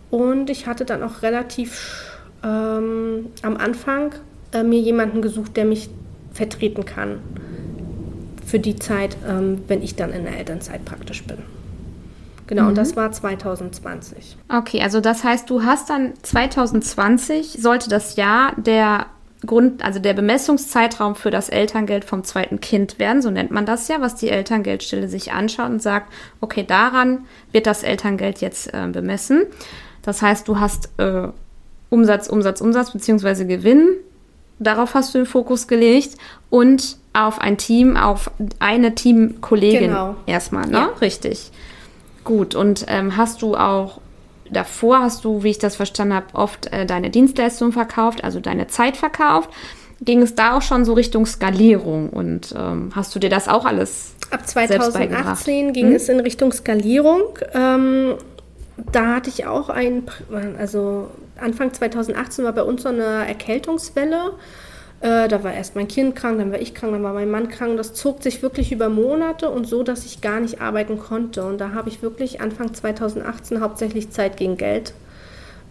Und ich hatte dann auch relativ ähm, am Anfang äh, mir jemanden gesucht, der mich vertreten kann für die Zeit, ähm, wenn ich dann in der Elternzeit praktisch bin. Genau, mhm. und das war 2020. Okay, also das heißt, du hast dann 2020, sollte das Jahr der Grund, also der Bemessungszeitraum für das Elterngeld vom zweiten Kind werden, so nennt man das ja, was die Elterngeldstelle sich anschaut und sagt, okay, daran wird das Elterngeld jetzt äh, bemessen. Das heißt, du hast äh, Umsatz, Umsatz, Umsatz beziehungsweise Gewinn. Darauf hast du den Fokus gelegt und auf ein Team, auf eine Teamkollegin genau. erstmal, ne? Ja. Richtig. Gut, und ähm, hast du auch davor, hast du, wie ich das verstanden habe, oft äh, deine Dienstleistung verkauft, also deine Zeit verkauft. Ging es da auch schon so Richtung Skalierung und ähm, hast du dir das auch alles Ab 2018 ging hm? es in Richtung Skalierung. Ähm, da hatte ich auch ein, also Anfang 2018 war bei uns so eine Erkältungswelle äh, da war erst mein Kind krank, dann war ich krank, dann war mein Mann krank. Das zog sich wirklich über Monate und so, dass ich gar nicht arbeiten konnte. Und da habe ich wirklich Anfang 2018 hauptsächlich Zeit gegen Geld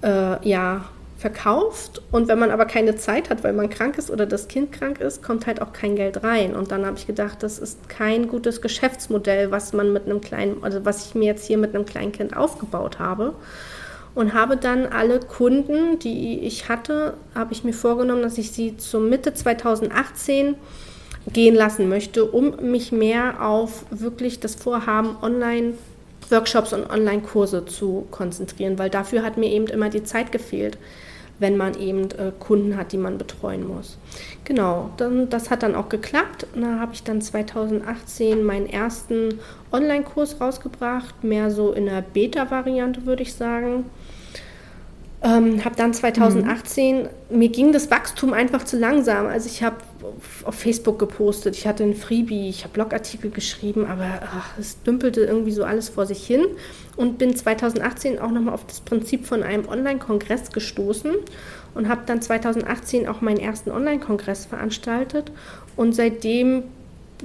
äh, ja, verkauft. Und wenn man aber keine Zeit hat, weil man krank ist oder das Kind krank ist, kommt halt auch kein Geld rein. Und dann habe ich gedacht, das ist kein gutes Geschäftsmodell, was man mit einem kleinen, also was ich mir jetzt hier mit einem kleinen Kind aufgebaut habe und habe dann alle Kunden, die ich hatte, habe ich mir vorgenommen, dass ich sie zur Mitte 2018 gehen lassen möchte, um mich mehr auf wirklich das Vorhaben online Workshops und Online-Kurse zu konzentrieren, weil dafür hat mir eben immer die Zeit gefehlt, wenn man eben äh, Kunden hat, die man betreuen muss. Genau, dann, das hat dann auch geklappt. Da habe ich dann 2018 meinen ersten Online-Kurs rausgebracht, mehr so in der Beta-Variante würde ich sagen. Ähm, habe dann 2018, mhm. mir ging das Wachstum einfach zu langsam. Also ich habe auf Facebook gepostet, ich hatte ein Freebie, ich habe Blogartikel geschrieben, aber ach, es dümpelte irgendwie so alles vor sich hin und bin 2018 auch nochmal auf das Prinzip von einem Online-Kongress gestoßen und habe dann 2018 auch meinen ersten Online-Kongress veranstaltet und seitdem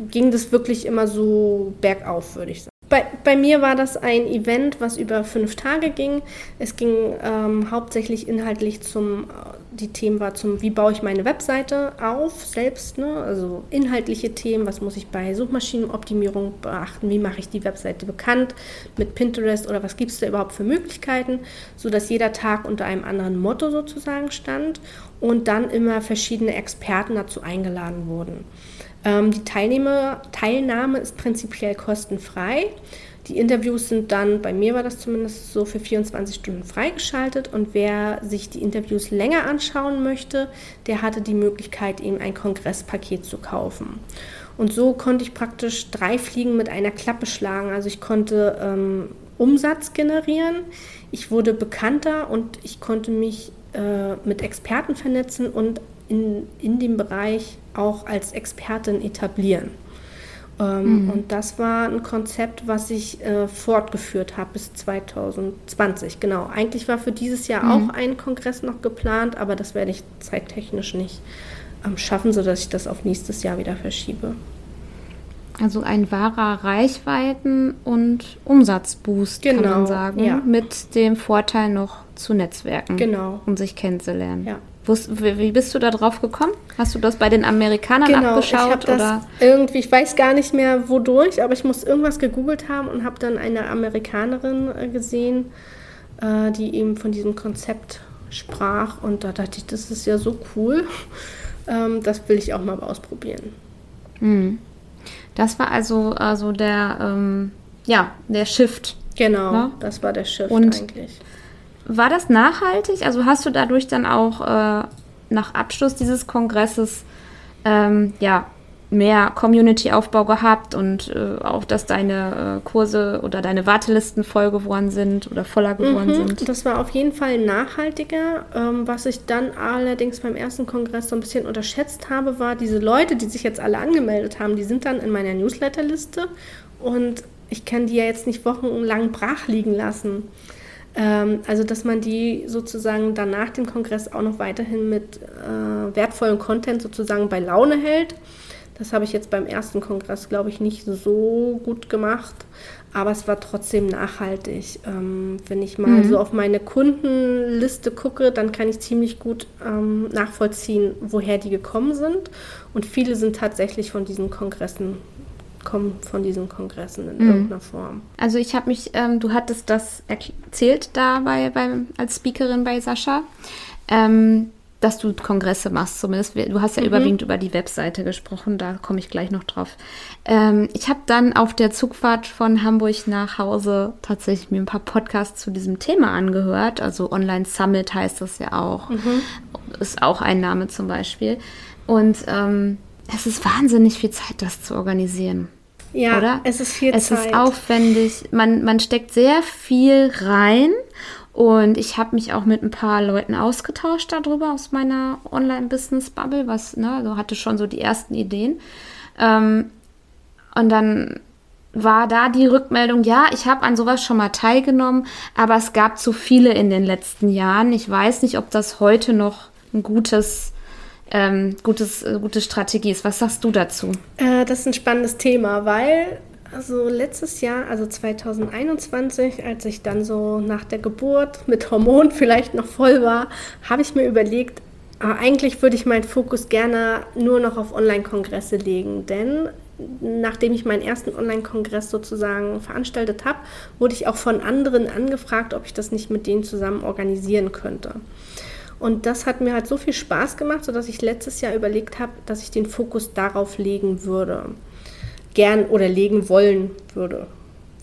ging das wirklich immer so bergauf, würde ich sagen. Bei, bei, mir war das ein Event, was über fünf Tage ging. Es ging ähm, hauptsächlich inhaltlich zum, die Themen war zum, wie baue ich meine Webseite auf selbst, ne? also inhaltliche Themen, was muss ich bei Suchmaschinenoptimierung beachten, wie mache ich die Webseite bekannt mit Pinterest oder was gibt es da überhaupt für Möglichkeiten, sodass jeder Tag unter einem anderen Motto sozusagen stand und dann immer verschiedene Experten dazu eingeladen wurden. Ähm, die Teilnehmer, Teilnahme ist prinzipiell kostenfrei. Die Interviews sind dann, bei mir war das zumindest so, für 24 Stunden freigeschaltet und wer sich die Interviews länger anschauen möchte, der hatte die Möglichkeit, eben ein Kongresspaket zu kaufen. Und so konnte ich praktisch drei Fliegen mit einer Klappe schlagen. Also ich konnte ähm, Umsatz generieren, ich wurde bekannter und ich konnte mich äh, mit Experten vernetzen und in, in dem Bereich auch als Expertin etablieren. Ähm, mhm. Und das war ein Konzept, was ich äh, fortgeführt habe bis 2020. Genau. Eigentlich war für dieses Jahr mhm. auch ein Kongress noch geplant, aber das werde ich zeittechnisch nicht ähm, schaffen, sodass ich das auf nächstes Jahr wieder verschiebe. Also ein wahrer Reichweiten- und Umsatzboost, Genau, kann man sagen. ja. Mit dem Vorteil noch zu Netzwerken. Genau. Um sich kennenzulernen. Ja. Wie bist du da drauf gekommen? Hast du das bei den Amerikanern Genau, ich abgeschaut? das oder? irgendwie, ich weiß gar nicht mehr wodurch, aber ich muss irgendwas gegoogelt haben und habe dann eine Amerikanerin äh, gesehen, äh, die eben von diesem Konzept sprach und da dachte ich, das ist ja so cool, *laughs* ähm, das will ich auch mal ausprobieren. Das war also, also der, ähm, ja, der Shift. Genau, Ja. das war der Shift Und- eigentlich. War das nachhaltig? Also hast du dadurch dann auch äh, nach Abschluss dieses Kongresses ähm, ja, mehr Community-Aufbau gehabt und äh, auch, dass deine äh, Kurse oder deine Wartelisten voll geworden sind oder voller geworden Mhm, sind? Das war auf jeden Fall nachhaltiger. Ähm, was ich dann allerdings beim ersten Kongress so ein bisschen unterschätzt habe, war diese Leute, die sich jetzt alle angemeldet haben, die sind dann in meiner Newsletterliste und ich kann die ja jetzt nicht wochenlang brach liegen lassen. Ähm, also, dass man die sozusagen dann nach dem Kongress auch noch weiterhin mit äh, wertvollem Content sozusagen bei Laune hält. Das habe ich jetzt beim ersten Kongress, glaube ich, nicht so gut gemacht. Aber es war trotzdem nachhaltig. Ähm, wenn ich mal so auf meine Kundenliste gucke, dann kann ich ziemlich gut ähm, nachvollziehen, woher die gekommen sind. Und viele sind tatsächlich von diesen Kongressen, kommen von diesen Kongressen in irgendeiner Form. Also ich habe mich, ähm, du hattest das erzählt da bei, beim, als Speakerin bei Sascha, ähm, dass du Kongresse machst zumindest. Du hast ja überwiegend über die Webseite gesprochen, da komme ich gleich noch drauf. Ähm, ich habe dann auf der Zugfahrt von Hamburg nach Hause tatsächlich mir ein paar Podcasts zu diesem Thema angehört. Also Online Summit heißt das ja auch. Ist auch ein Name zum Beispiel. Und ähm, es ist wahnsinnig viel Zeit, das zu organisieren Ja, oder? es ist viel es Zeit. ist aufwendig. Man, man steckt sehr viel rein. Und ich habe mich auch mit ein paar Leuten ausgetauscht darüber aus meiner Online-Business-Bubble, was, ne, also hatte schon so die ersten Ideen. Ähm, und dann war da die Rückmeldung, ja, ich habe an sowas schon mal teilgenommen, aber es gab zu viele in den letzten Jahren. Ich weiß nicht, ob das heute noch ein gutes, ähm, gutes, äh, gute Strategie ist. Was sagst du dazu? Äh, das ist ein spannendes Thema, weil also letztes Jahr, also 2021, als ich dann so nach der Geburt mit Hormonen *laughs* vielleicht noch voll war, habe ich mir überlegt, äh, eigentlich würde ich meinen Fokus gerne nur noch auf Online-Kongresse legen, denn nachdem ich meinen ersten Online-Kongress sozusagen veranstaltet habe, wurde ich auch von anderen angefragt, ob ich das nicht mit denen zusammen organisieren könnte. Und das hat mir halt so viel Spaß gemacht, sodass ich letztes Jahr überlegt habe, dass ich den Fokus darauf legen würde. Gern oder legen wollen würde,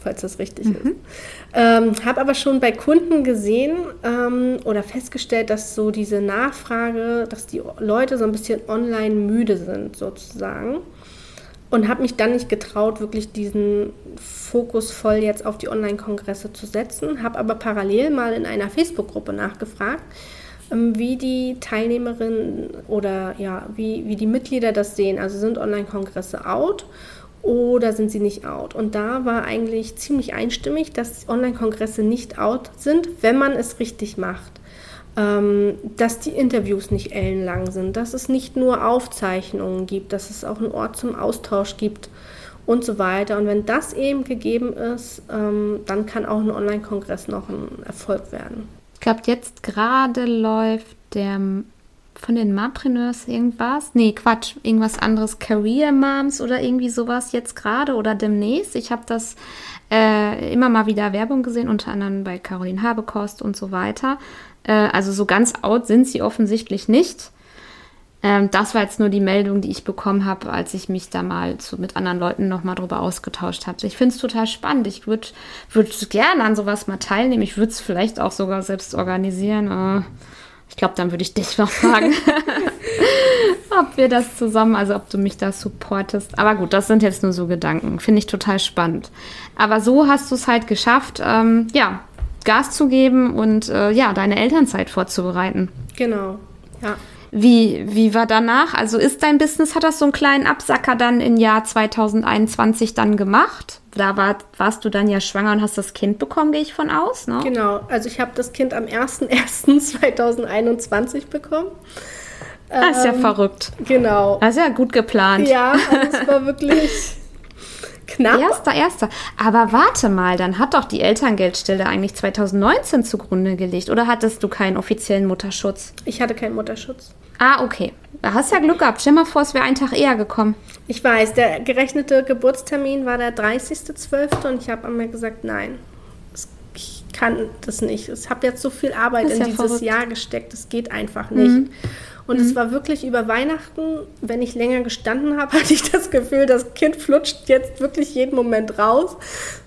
falls das richtig ist. Ähm, habe aber schon bei Kunden gesehen ähm, oder festgestellt, dass so diese Nachfrage, dass die Leute so ein bisschen online müde sind sozusagen. Und habe mich dann nicht getraut, wirklich diesen Fokus voll jetzt auf die Online-Kongresse zu setzen. Habe aber parallel mal in einer Facebook-Gruppe nachgefragt, wie die Teilnehmerinnen oder ja, wie, wie die Mitglieder das sehen. Also sind Online-Kongresse out oder sind sie nicht out? Und da war eigentlich ziemlich einstimmig, dass Online-Kongresse nicht out sind, wenn man es richtig macht ähm, dass die Interviews nicht ellenlang sind, dass es nicht nur Aufzeichnungen gibt, dass es auch einen Ort zum Austausch gibt und so weiter. Und wenn das eben gegeben ist, ähm, dann kann auch ein Online-Kongress noch ein Erfolg werden. Ich glaube, jetzt gerade läuft der von den Mompreneurs irgendwas. Nee, Quatsch, irgendwas anderes. Career Moms oder irgendwie sowas jetzt gerade oder demnächst. Ich habe das äh, immer mal wieder Werbung gesehen, unter anderem bei Caroline Habekost und so weiter. Äh, also so ganz out sind sie offensichtlich nicht. Ähm, das war jetzt nur die Meldung, die ich bekommen habe, als ich mich da mal zu, mit anderen Leuten nochmal drüber ausgetauscht habe. Ich finde es total spannend. Ich würde würd gerne an sowas mal teilnehmen. Ich würde es vielleicht auch sogar selbst organisieren. Äh, ich glaube, dann würde ich dich noch fragen, *laughs* *laughs* ob wir das zusammen, also ob du mich da supportest. Aber gut, das sind jetzt nur so Gedanken. Finde ich total spannend. Aber so hast du es halt geschafft, ähm, ja, Gas zu geben und äh, ja, deine Elternzeit vorzubereiten. Genau, ja. Wie, wie war danach? Also ist dein Business, hat das so einen kleinen Absacker dann im Jahr 2021 dann gemacht? Da war, warst du dann ja schwanger und hast das Kind bekommen, gehe ich von aus, ne? Genau, also ich habe das Kind am 01.01.2021 *laughs* bekommen. Das ist ja verrückt. Genau. Das ist ja gut geplant. Ja, also es war wirklich *laughs* Knapp. Erster, erster. Aber warte mal, dann hat doch die Elterngeldstelle eigentlich 2019 zugrunde gelegt. Oder hattest du keinen offiziellen Mutterschutz? Ich hatte keinen Mutterschutz. Ah, okay. Da hast ja Glück gehabt. Stell mal vor, es wäre ein Tag eher gekommen. Ich weiß, der gerechnete Geburtstermin war der 30.12. und ich habe einmal gesagt, nein, ich kann das nicht. Ich habe jetzt so viel Arbeit in ja dieses verrückt. Jahr gesteckt, das geht einfach nicht. Mhm. Und mhm. es war wirklich über Weihnachten, wenn ich länger gestanden habe, *laughs* hatte ich das Gefühl, das Kind flutscht jetzt wirklich jeden Moment raus,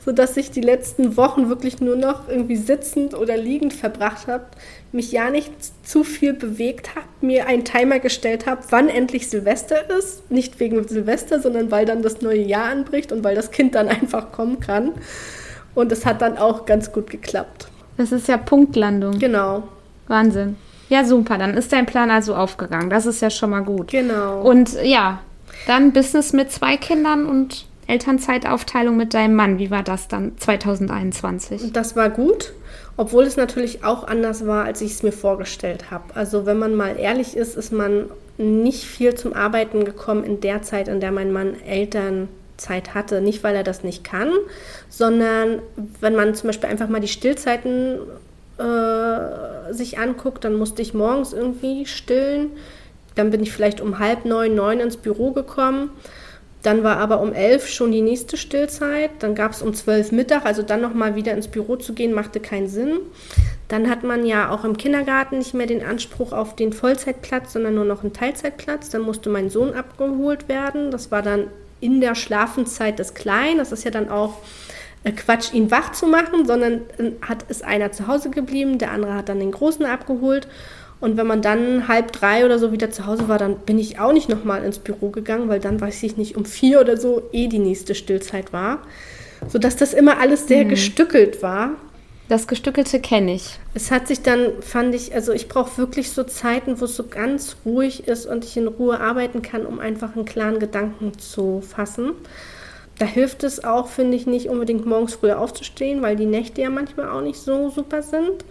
sodass ich die letzten Wochen wirklich nur noch irgendwie sitzend oder liegend verbracht habe, mich ja nicht zu viel bewegt habe, mir einen Timer gestellt habe, wann endlich Silvester ist. Nicht wegen Silvester, sondern weil dann das neue Jahr anbricht und weil das Kind dann *laughs* einfach kommen kann. Und es hat dann auch ganz gut geklappt. Das ist ja Punktlandung. Genau. Wahnsinn. Ja, super. Dann ist dein Plan also aufgegangen. Das ist ja schon mal gut. Genau. Und ja, dann Business mit zwei Kindern und Elternzeitaufteilung mit deinem Mann. Wie war das dann 2021? Das war gut, obwohl es natürlich auch anders war, als ich es mir vorgestellt habe. Also wenn man mal ehrlich ist, ist man nicht viel zum Arbeiten gekommen in der Zeit, in der mein Mann Elternzeit hatte. Nicht, weil er das nicht kann, sondern wenn man zum Beispiel einfach mal die Stillzeiten äh, sich anguckt, dann musste ich morgens irgendwie stillen. Dann bin ich vielleicht um halb neun, neun ins Büro gekommen. Dann war aber um elf schon die nächste Stillzeit. Dann gab es um zwölf Mittag, also dann nochmal wieder ins Büro zu gehen, machte keinen Sinn. Dann hat man ja auch im Kindergarten nicht mehr den Anspruch auf den Vollzeitplatz, sondern nur noch einen Teilzeitplatz. Dann musste mein Sohn abgeholt werden. Das war dann in der Schlafenszeit des Kleinen. Das ist ja dann auch Quatsch, ihn wach zu machen, sondern äh, hat ist einer zu Hause geblieben, der andere hat dann den Großen abgeholt. Und wenn man dann halb drei oder so wieder zu Hause war, dann bin ich auch nicht nochmal ins Büro gegangen, weil dann, weiß ich nicht, um vier oder so eh die nächste Stillzeit war. Sodass das immer alles sehr mhm. gestückelt war. Das Gestückelte kenne ich. Es hat sich dann, fand ich, also ich brauche wirklich so Zeiten, wo es so ganz ruhig ist und ich in Ruhe arbeiten kann, um einfach einen klaren Gedanken zu fassen. Da hilft es auch, finde ich, nicht unbedingt morgens früher aufzustehen, weil die Nächte ja manchmal auch nicht so super sind.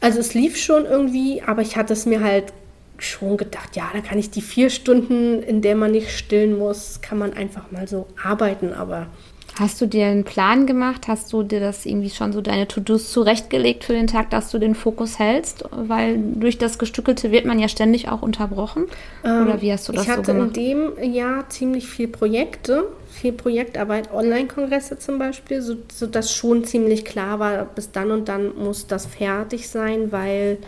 Also es lief schon irgendwie, aber ich hatte es mir halt schon gedacht, ja, da kann ich die vier Stunden, in der man nicht stillen muss, kann man einfach mal so arbeiten, aber Hast du dir einen Plan gemacht? Hast du dir das irgendwie schon so deine To-Dos zurechtgelegt für den Tag, dass du den Fokus hältst? Weil durch das Gestückelte wird man ja ständig auch unterbrochen. Ähm, Oder wie hast du das so gemacht? Ich hatte in dem Jahr ziemlich viel Projekte, viel Projektarbeit, Online-Kongresse zum Beispiel, so, sodass schon ziemlich klar war, bis dann und dann muss das fertig sein, weil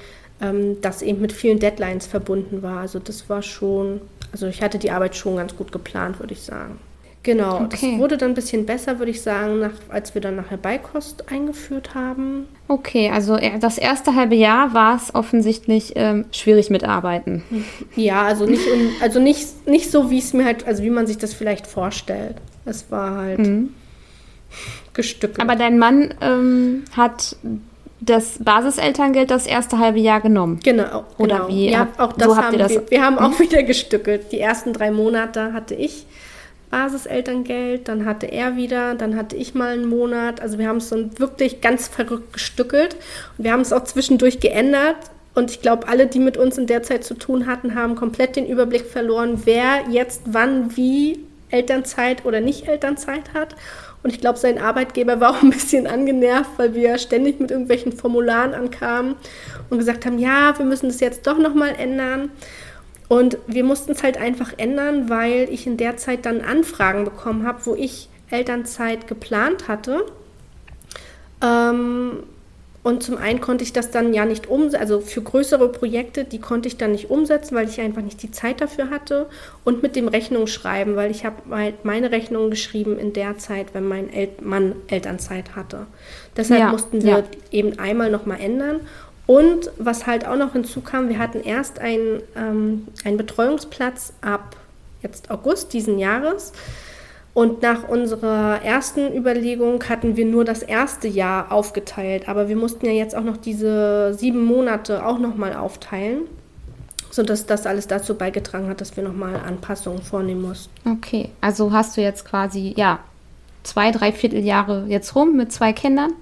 ähm, das eben mit vielen Deadlines verbunden war. Also das war schon, also ich hatte die Arbeit schon ganz gut geplant, würde ich sagen. Genau, okay. das wurde dann ein bisschen besser, würde ich sagen, nach, als wir dann nachher Beikost eingeführt haben. Okay, also das erste halbe Jahr war es offensichtlich ähm, schwierig mit Arbeiten. *laughs* Ja, also nicht, also nicht, nicht so, wie es mir halt, also wie man sich das vielleicht vorstellt. Es war halt mhm. gestückelt. Aber dein Mann ähm, hat das Basiselterngeld das erste halbe Jahr genommen. Genau. Oder genau. wie? Ja, auch das so haben wir. Wir haben auch *laughs* wieder gestückelt. Die ersten drei Monate hatte ich Basiselterngeld, dann hatte er wieder, dann hatte ich mal einen Monat. Also wir haben es dann wirklich ganz verrückt gestückelt. Und wir haben es auch zwischendurch geändert. Und ich glaube, alle, die mit uns in der Zeit zu tun hatten, haben komplett den Überblick verloren, wer jetzt wann wie Elternzeit oder nicht Elternzeit hat. Und ich glaube, sein Arbeitgeber *laughs* war auch ein bisschen angenervt, weil wir ständig mit irgendwelchen Formularen ankamen und gesagt haben, ja, wir müssen das jetzt doch nochmal ändern. Und wir mussten es halt einfach ändern, weil ich in der Zeit dann Anfragen bekommen habe, wo ich Elternzeit geplant hatte. Ähm, und zum einen konnte ich das dann ja nicht umsetzen, also für größere Projekte, die konnte ich dann nicht umsetzen, weil ich einfach nicht die Zeit dafür hatte. Und mit dem Rechnungsschreiben, weil ich habe halt meine Rechnung geschrieben in der Zeit, wenn mein El Mann Elternzeit hatte. Deshalb ja, mussten wir ja. eben einmal nochmal ändern. Und was halt auch noch hinzukam, wir hatten erst einen, ähm, einen Betreuungsplatz ab jetzt August diesen Jahres. Und nach unserer ersten Überlegung hatten wir nur das erste Jahr aufgeteilt. Aber wir mussten ja jetzt auch noch diese sieben Monate auch nochmal aufteilen, sodass das alles dazu beigetragen hat, dass wir nochmal Anpassungen vornehmen mussten. Okay, also hast du jetzt quasi, ja, zwei, drei Vierteljahre jetzt rum mit zwei Kindern.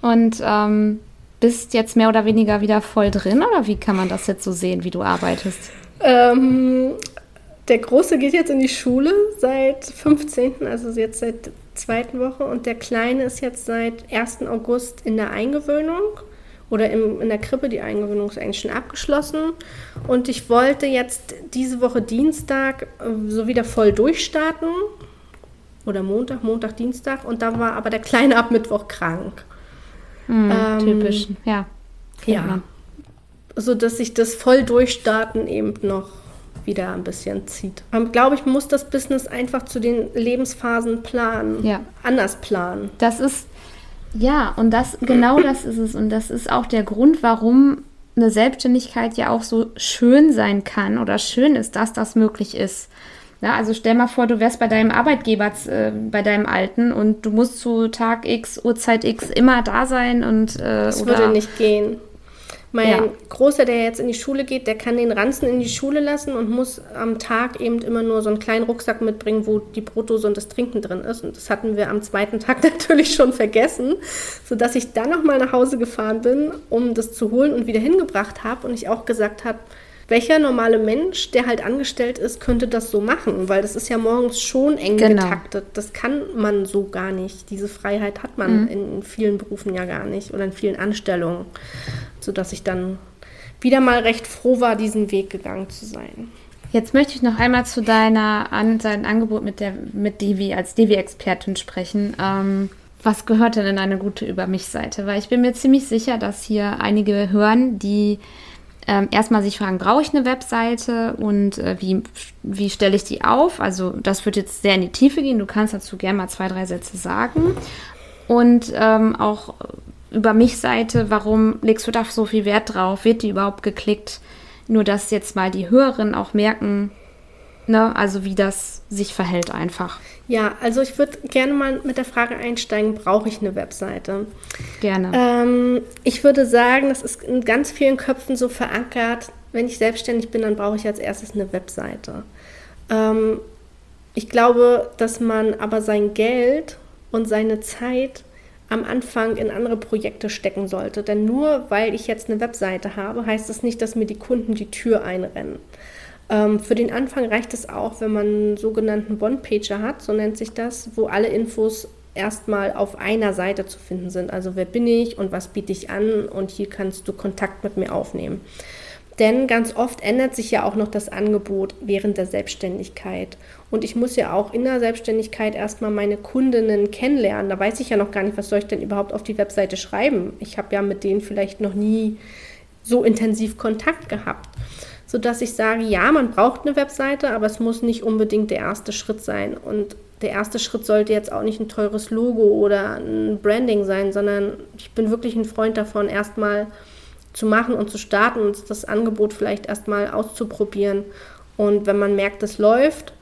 Und ähm, bist jetzt mehr oder weniger wieder voll drin oder wie kann man das jetzt so sehen, wie du arbeitest? Ähm, der Große geht jetzt in die Schule seit 15., also jetzt seit zweiten Woche und der Kleine ist jetzt seit 1. August in der Eingewöhnung oder im, in der Krippe. Die Eingewöhnung ist eigentlich schon abgeschlossen. Und ich wollte jetzt diese Woche Dienstag äh, so wieder voll durchstarten. Oder Montag, Montag, Dienstag. Und da war aber der Kleine ab Mittwoch krank. Hm, ähm, typisch, ja. Ja. Man. So dass sich das voll durchstarten eben noch wieder ein bisschen zieht. Aber glaube ich, muss das Business einfach zu den Lebensphasen planen. Ja. Anders planen. Das ist, ja, und das, genau das ist es. Und das ist auch der Grund, warum eine Selbstständigkeit ja auch so schön sein kann oder schön ist, dass das möglich ist. Ja, also stell mal vor, du wärst bei deinem Arbeitgeber, äh, bei deinem Alten und du musst zu Tag X, Uhrzeit X immer da sein und äh, das würde nicht gehen. Mein ja. Großer, der jetzt in die Schule geht, der kann den Ranzen in die Schule lassen und muss am Tag eben immer nur so einen kleinen Rucksack mitbringen, wo die Brotos und das Trinken drin ist. Und das hatten wir am zweiten Tag *laughs* natürlich schon vergessen, sodass ich dann nochmal nach Hause gefahren bin, um das zu holen und wieder hingebracht habe. Und ich auch gesagt habe, welcher normale Mensch, der halt angestellt ist, könnte das so machen? Weil das ist ja morgens schon eng genau. getaktet. Das kann man so gar nicht. Diese Freiheit hat man mhm. in vielen Berufen ja gar nicht oder in vielen Anstellungen. Sodass ich dann wieder mal recht froh war, diesen Weg gegangen zu sein. Jetzt möchte ich noch einmal zu deiner an, deinem Angebot mit der mit Devi als Devi-Expertin sprechen. Ähm, was gehört denn in eine gute Über mich-Seite? Weil ich bin mir ziemlich sicher, dass hier einige hören, die ähm, erstmal sich fragen, brauche ich eine Webseite und äh, wie, wie stelle ich die auf? Also das wird jetzt sehr in die Tiefe gehen. Du kannst dazu gerne mal zwei, drei Sätze sagen. Und ähm, auch über mich Seite, warum legst du da so viel Wert drauf? Wird die überhaupt geklickt? Nur dass jetzt mal die Hörerinnen auch merken, ne, also wie das sich verhält einfach. Ja, also ich würde gerne mal mit der Frage einsteigen, brauche ich eine Webseite? Gerne. Ähm, ich würde sagen, das ist in ganz vielen Köpfen so verankert, wenn ich selbstständig bin, dann brauche ich als erstes eine Webseite. Ähm, ich glaube, dass man aber sein Geld und seine Zeit am Anfang in andere Projekte stecken sollte. Denn nur weil ich jetzt eine Webseite habe, heißt das nicht, dass mir die Kunden die Tür einrennen. Ähm, für den Anfang reicht es auch, wenn man einen sogenannten One-Pager hat, so nennt sich das, wo alle Infos erstmal auf einer Seite zu finden sind. Also wer bin ich und was biete ich an und hier kannst du Kontakt mit mir aufnehmen. Denn ganz oft ändert sich ja auch noch das Angebot während der Selbstständigkeit. Und ich muss ja auch in der Selbstständigkeit erstmal meine Kundinnen kennenlernen. Da weiß ich ja noch gar nicht, was soll ich denn überhaupt auf die Webseite schreiben. Ich habe ja mit denen vielleicht noch nie so intensiv Kontakt gehabt sodass ich sage, ja, man braucht eine Webseite, aber es muss nicht unbedingt der erste Schritt sein. Und der erste Schritt sollte jetzt auch nicht ein teures Logo oder ein Branding sein, sondern ich bin wirklich ein Freund davon, erstmal zu machen und zu starten und das Angebot vielleicht erstmal auszuprobieren. Und wenn man merkt, es läuft,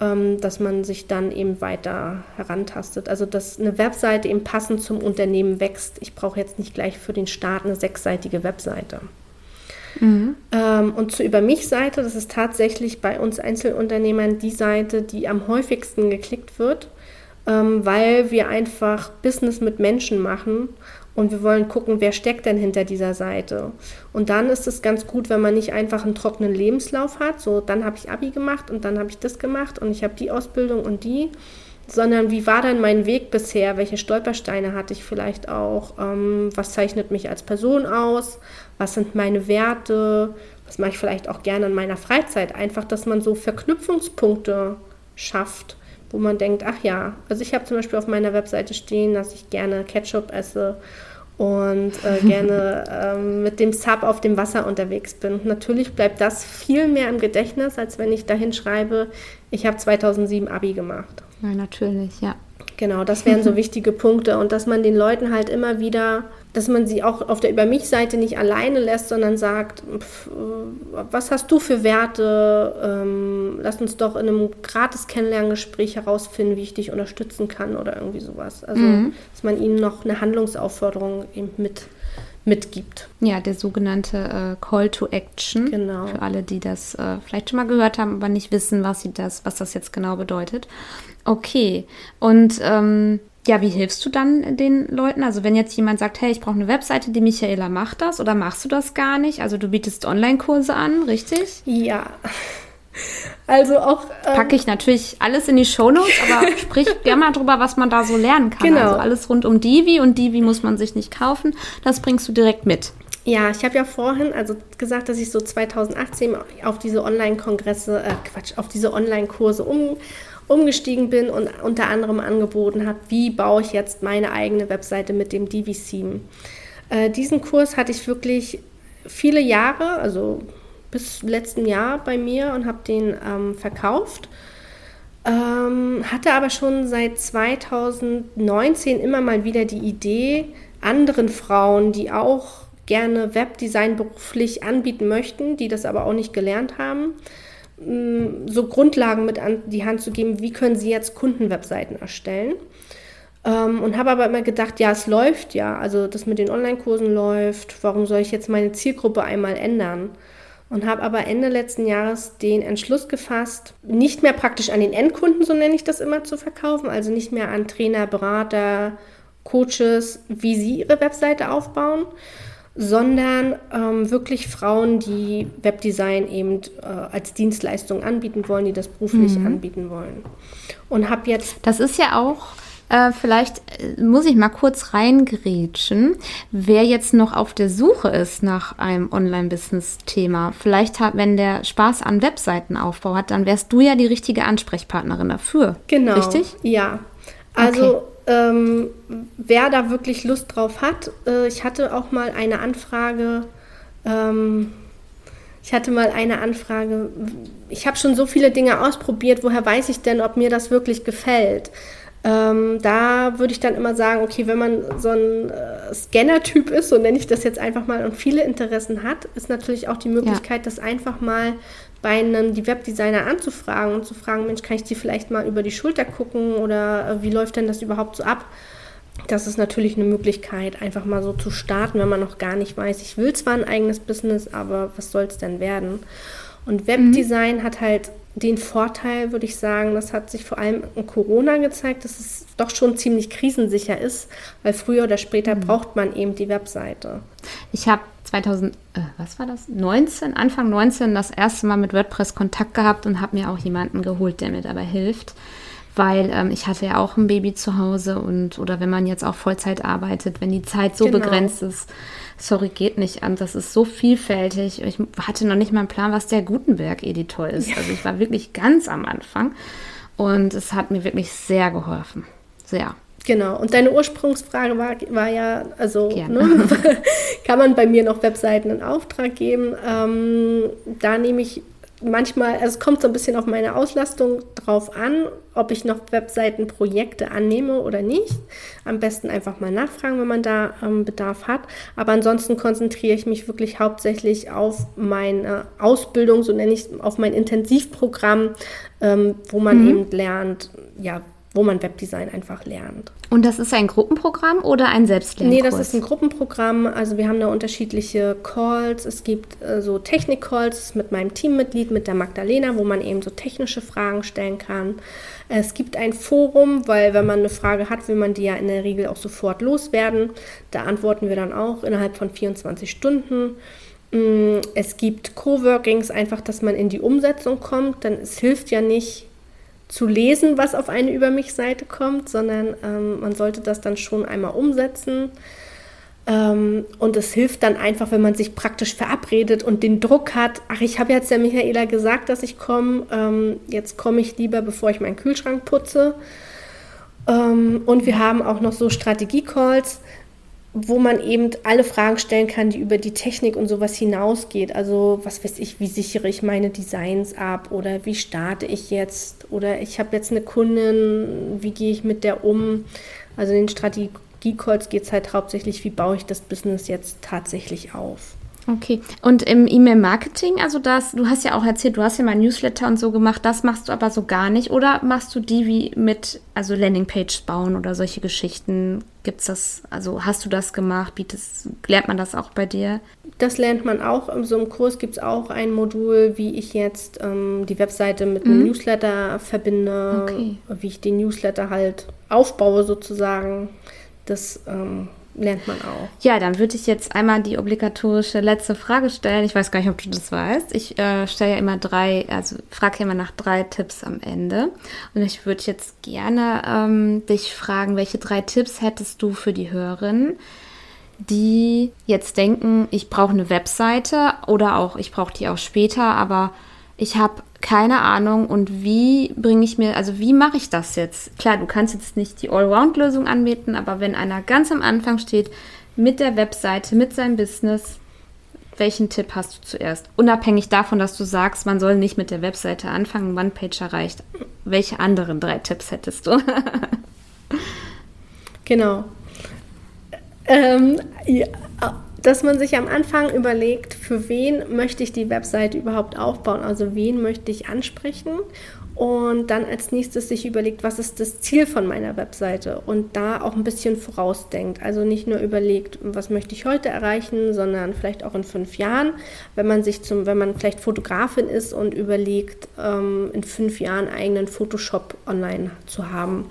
ähm, dass man sich dann eben weiter herantastet. Also dass eine Webseite eben passend zum Unternehmen wächst. Ich brauche jetzt nicht gleich für den Start eine sechsseitige Webseite. Mhm. Ähm, und zur Über mich-Seite, das ist tatsächlich bei uns Einzelunternehmern die Seite, die am häufigsten geklickt wird, ähm, weil wir einfach Business mit Menschen machen und wir wollen gucken, wer steckt denn hinter dieser Seite. Und dann ist es ganz gut, wenn man nicht einfach einen trockenen Lebenslauf hat, so dann habe ich Abi gemacht und dann habe ich das gemacht und ich habe die Ausbildung und die, sondern wie war dann mein Weg bisher? Welche Stolpersteine hatte ich vielleicht auch? Ähm, was zeichnet mich als Person aus? Was sind meine Werte? Was mache ich vielleicht auch gerne in meiner Freizeit? Einfach, dass man so Verknüpfungspunkte schafft, wo man denkt, ach ja, also ich habe zum Beispiel auf meiner Webseite stehen, dass ich gerne Ketchup esse und äh, gerne *laughs* ähm, mit dem Sub auf dem Wasser unterwegs bin. Natürlich bleibt das viel mehr im Gedächtnis, als wenn ich dahin schreibe, ich habe 2007 Abi gemacht. Ja, natürlich, ja. Genau, das wären so *laughs* wichtige Punkte und dass man den Leuten halt immer wieder, dass man sie auch auf der Über mich-Seite nicht alleine lässt, sondern sagt, pf, was hast du für Werte? Ähm, lass uns doch in einem gratis Kennenlerngespräch herausfinden, wie ich dich unterstützen kann oder irgendwie sowas. Also, mhm. dass man ihnen noch eine Handlungsaufforderung eben mit mitgibt. Ja, der sogenannte äh, Call to Action. Genau. Für alle, die das äh, vielleicht schon mal gehört haben, aber nicht wissen, was, sie das, was das jetzt genau bedeutet. Okay. Und ähm, ja, wie hilfst du dann den Leuten? Also wenn jetzt jemand sagt, hey, ich brauche eine Webseite, die Michaela macht das oder machst du das gar nicht? Also du bietest Online-Kurse an, richtig? Ja. Also auch. Ähm, Packe ich natürlich alles in die Shownotes, aber *laughs* sprich gerne mal drüber, was man da so lernen kann. Genau. Also alles rund um Divi und Divi muss man sich nicht kaufen. Das bringst du direkt mit. Ja, ich habe ja vorhin also gesagt, dass ich so 2018 auf diese Online-Kongresse, äh Quatsch, auf diese Online-Kurse um, umgestiegen bin und unter anderem angeboten habe, wie baue ich jetzt meine eigene Webseite mit dem Divi-Theme. Äh, diesen Kurs hatte ich wirklich viele Jahre, also bis letzten Jahr bei mir und habe den ähm, verkauft. Ähm, hatte aber schon seit 2019 immer mal wieder die Idee, anderen Frauen, die auch gerne Webdesign beruflich anbieten möchten, die das aber auch nicht gelernt haben, so Grundlagen mit an die Hand zu geben, wie können sie jetzt Kundenwebseiten erstellen. Ähm, und habe aber immer gedacht, ja, es läuft ja, also das mit den Online-Kursen läuft, warum soll ich jetzt meine Zielgruppe einmal ändern? Und habe aber Ende letzten Jahres den Entschluss gefasst, nicht mehr praktisch an den Endkunden, so nenne ich das immer, zu verkaufen, also nicht mehr an Trainer, Berater, Coaches, wie sie ihre Webseite aufbauen, sondern ähm, wirklich Frauen, die Webdesign eben äh, als Dienstleistung anbieten wollen, die das beruflich mhm. anbieten wollen. Und habe jetzt. Das ist ja auch. Äh, vielleicht äh, muss ich mal kurz reingrätschen. Wer jetzt noch auf der Suche ist nach einem Online-Business-Thema, vielleicht hat, wenn der Spaß an Webseitenaufbau hat, dann wärst du ja die richtige Ansprechpartnerin dafür. Genau. Richtig? Ja. Also okay ähm, wer da wirklich Lust drauf hat, äh, ich hatte auch mal eine Anfrage, ähm, ich hatte mal eine Anfrage, ich habe schon so viele Dinge ausprobiert, woher weiß ich denn, ob mir das wirklich gefällt? Ähm, da würde ich dann immer sagen, okay, wenn man so ein äh, Scanner-Typ ist, so nenne ich das jetzt einfach mal, und viele Interessen hat, ist natürlich auch die Möglichkeit, ja. das einfach mal bei einem die Webdesigner anzufragen und zu fragen, Mensch, kann ich die vielleicht mal über die Schulter gucken oder äh, wie läuft denn das überhaupt so ab? Das ist natürlich eine Möglichkeit, einfach mal so zu starten, wenn man noch gar nicht weiß, ich will zwar ein eigenes Business, aber was soll es denn werden? Und Webdesign mhm. hat halt den Vorteil, würde ich sagen, das hat sich vor allem in Corona gezeigt, dass es doch schon ziemlich krisensicher ist, weil früher oder später mhm. braucht man eben die Webseite. Ich habe 2000, äh, was war das? 19, Anfang 19 das erste Mal mit WordPress Kontakt gehabt und habe mir auch jemanden geholt, der mir dabei hilft. Weil ähm, ich hatte ja auch ein Baby zu Hause und oder wenn man jetzt auch Vollzeit arbeitet, wenn die Zeit so genau. begrenzt ist, sorry, geht nicht an. Das ist so vielfältig. Ich hatte noch nicht mal einen Plan, was der Gutenberg-Editor ist. Also ich war wirklich ganz am Anfang und es hat mir wirklich sehr geholfen. Sehr. Genau, und deine Ursprungsfrage war, war ja, also ne, *laughs* kann man bei mir noch Webseiten in Auftrag geben? Ähm, da nehme ich manchmal, also es kommt so ein bisschen auf meine Auslastung drauf an, ob ich noch Webseitenprojekte annehme oder nicht. Am besten einfach mal nachfragen, wenn man da ähm, Bedarf hat. Aber ansonsten konzentriere ich mich wirklich hauptsächlich auf meine Ausbildung, so nenne ich es, auf mein Intensivprogramm, ähm, wo man mhm. eben lernt, ja, wo man Webdesign einfach lernt. Und das ist ein Gruppenprogramm oder ein Selbstlernkurs? Nee, das ist ein Gruppenprogramm. Also wir haben da unterschiedliche Calls. Es gibt äh, so Technik-Calls mit meinem Teammitglied, mit der Magdalena, wo man eben so technische Fragen stellen kann. Es gibt ein Forum, weil wenn man eine Frage hat, will man die ja in der Regel auch sofort loswerden. Da antworten wir dann auch innerhalb von 24 Stunden. Mm, es gibt Coworkings, einfach, dass man in die Umsetzung kommt. Denn es hilft ja nicht, zu lesen, was auf eine Über mich-Seite kommt, sondern ähm, man sollte das dann schon einmal umsetzen. Ähm, und es hilft dann einfach, wenn man sich praktisch verabredet und den Druck hat, ach, ich habe jetzt der Michaela gesagt, dass ich komme, ähm, jetzt komme ich lieber, bevor ich meinen Kühlschrank putze. Ähm, und wir haben auch noch so Strategie-Calls, wo man eben alle Fragen stellen kann, die über die Technik und sowas hinausgeht. Also was weiß ich, wie sichere ich meine Designs ab oder wie starte ich jetzt oder ich habe jetzt eine Kundin, wie gehe ich mit der um. Also in den Strategie-Calls geht es halt hauptsächlich, wie baue ich das Business jetzt tatsächlich auf. Okay. Und im E-Mail-Marketing, also das, du hast ja auch erzählt, du hast ja mal Newsletter und so gemacht, das machst du aber so gar nicht. Oder machst du die wie mit, also Landingpage bauen oder solche Geschichten? Gibt's das, also hast du das gemacht? Bietest, lernt man das auch bei dir? Das lernt man auch. In so einem Kurs gibt es auch ein Modul, wie ich jetzt ähm, die Webseite mit einem mhm. Newsletter verbinde, okay. wie ich den Newsletter halt aufbaue sozusagen. Das ähm, lernt man auch. Ja, dann würde ich jetzt einmal die obligatorische letzte Frage stellen. Ich weiß gar nicht, ob du das weißt. Ich äh, stelle ja immer drei, also frage ja immer nach drei Tipps am Ende. Und ich würde jetzt gerne ähm, dich fragen, welche drei Tipps hättest du für die Hörerinnen, die jetzt denken, ich brauche eine Webseite oder auch, ich brauche die auch später, aber ich habe keine Ahnung und wie bringe ich mir, also wie mache ich das jetzt? Klar, du kannst jetzt nicht die Allround-Lösung anbieten, aber wenn einer ganz am Anfang steht mit der Webseite, mit seinem Business, welchen Tipp hast du zuerst? Unabhängig davon, dass du sagst, man soll nicht mit der Webseite anfangen, One-Pager reicht. Welche anderen drei Tipps hättest du? genau. Ähm, ja, dass man sich am Anfang überlegt, für wen möchte ich die Webseite überhaupt aufbauen, also wen möchte ich ansprechen und dann als nächstes sich überlegt, was ist das Ziel von meiner Webseite und da auch ein bisschen vorausdenkt. Also nicht nur überlegt, was möchte ich heute erreichen, sondern vielleicht auch in fünf Jahren, wenn man sich zum, wenn man vielleicht Fotografin ist und überlegt, ähm, in fünf Jahren eigenen Photoshop online zu haben.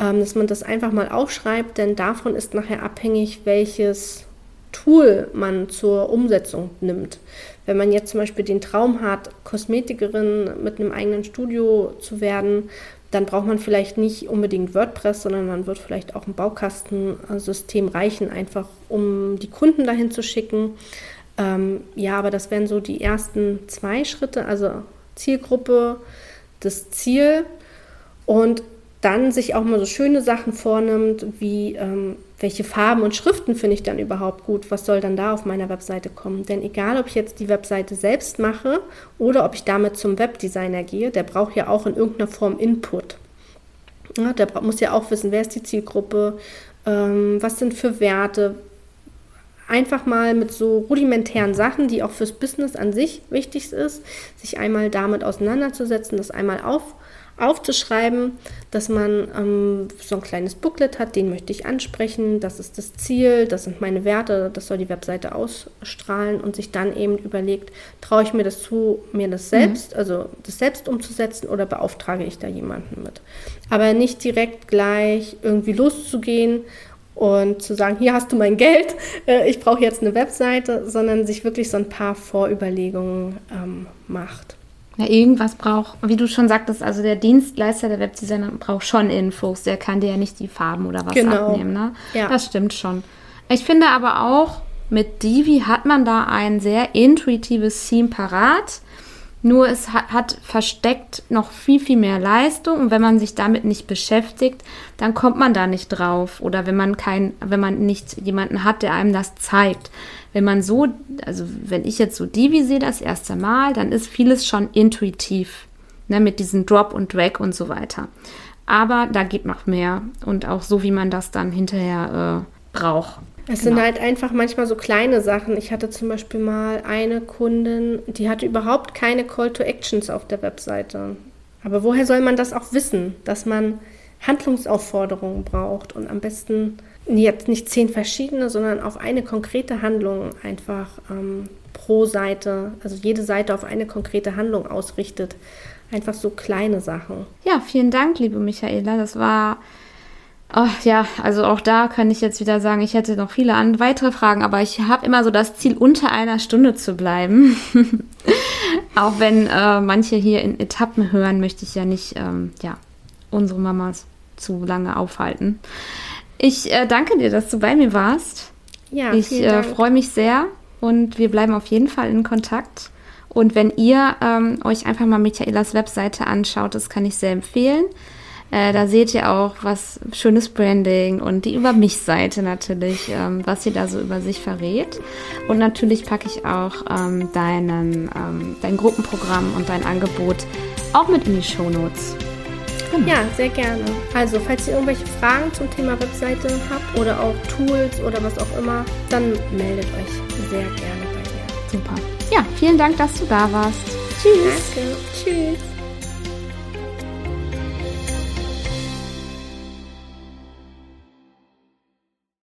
Ähm, dass man das einfach mal aufschreibt, denn davon ist nachher abhängig, welches Tool man zur Umsetzung nimmt. Wenn man jetzt zum Beispiel den Traum hat, Kosmetikerin mit einem eigenen Studio zu werden, dann braucht man vielleicht nicht unbedingt WordPress, sondern man wird vielleicht auch ein Baukastensystem reichen, einfach um die Kunden dahin zu schicken. Ähm, ja, aber das wären so die ersten zwei Schritte, also Zielgruppe, das Ziel und dann sich auch mal so schöne Sachen vornimmt, wie ähm, welche Farben und Schriften finde ich dann überhaupt gut, was soll dann da auf meiner Webseite kommen. Denn egal, ob ich jetzt die Webseite selbst mache oder ob ich damit zum Webdesigner gehe, der braucht ja auch in irgendeiner Form Input. Ja, der muss ja auch wissen, wer ist die Zielgruppe, ähm, was sind für Werte. Einfach mal mit so rudimentären Sachen, die auch fürs Business an sich wichtig ist, sich einmal damit auseinanderzusetzen, das einmal auf aufzuschreiben, dass man ähm, so ein kleines Booklet hat, den möchte ich ansprechen, das ist das Ziel, das sind meine Werte, das soll die Webseite ausstrahlen und sich dann eben überlegt, traue ich mir das zu, mir das mhm. selbst, mhm. also das selbst umzusetzen oder beauftrage ich da jemanden mit. Aber nicht direkt gleich irgendwie loszugehen und zu sagen, hier hast du mein Geld, *laughs* äh, ich brauche jetzt eine Webseite, sondern sich wirklich so ein paar Vorüberlegungen ähm, macht. Ja, irgendwas braucht, wie du schon sagtest, also der Dienstleister, der Webdesigner braucht schon Infos. Der kann dir ja nicht die Farben oder was genau. abnehmen. Ne? Ja. Das stimmt schon. Ich finde aber auch, mit Divi hat man da ein sehr intuitives Theme parat. Nur es hat, hat, versteckt noch viel, viel mehr Leistung und wenn man sich damit nicht beschäftigt, dann kommt man da nicht drauf. Oder wenn man kein, wenn man nicht jemanden hat, der einem das zeigt wenn man so, also wenn ich jetzt so Divi sehe das erste Mal, dann ist vieles schon intuitiv, ne, mit diesem Drop und Drag und so weiter. Aber da geht noch mehr und auch so, wie man das dann hinterher äh, braucht. Es genau. sind halt einfach manchmal so kleine Sachen. Ich hatte zum Beispiel mal eine Kundin, die hatte überhaupt keine Call to Actions auf der Webseite. Aber woher soll man das auch wissen, dass man Handlungsaufforderungen braucht und am besten jetzt nicht zehn verschiedene, sondern auf eine konkrete Handlung einfach ähm, pro Seite, also jede Seite auf eine konkrete Handlung ausrichtet. Einfach so kleine Sachen. Ja, vielen Dank, liebe Michaela. Das war, oh, ja, also auch da kann ich jetzt wieder sagen, ich hätte noch viele an, weitere Fragen, aber ich habe immer so das Ziel, unter einer Stunde zu bleiben. *laughs* auch wenn äh, manche hier in Etappen hören, möchte ich ja nicht, ähm, ja, unsere Mamas zu lange aufhalten. Ich äh, danke dir, dass du bei mir warst. Ja, ich äh, freue mich sehr und wir bleiben auf jeden Fall in Kontakt. Und wenn ihr ähm, euch einfach mal Michaelas Webseite anschaut, das kann ich sehr empfehlen. Äh, da seht ihr auch was schönes Branding und die Über mich-Seite natürlich, ähm, was sie da so über sich verrät. Und natürlich packe ich auch ähm, deinen, ähm, dein Gruppenprogramm und dein Angebot auch mit in die Show Notes. Genau. Ja, sehr gerne. Also, falls ihr irgendwelche Fragen zum Thema Webseite habt oder auch Tools oder was auch immer, dann meldet euch sehr gerne bei mir. Super. Ja, vielen Dank, dass du da warst. Tschüss. Danke. Tschüss.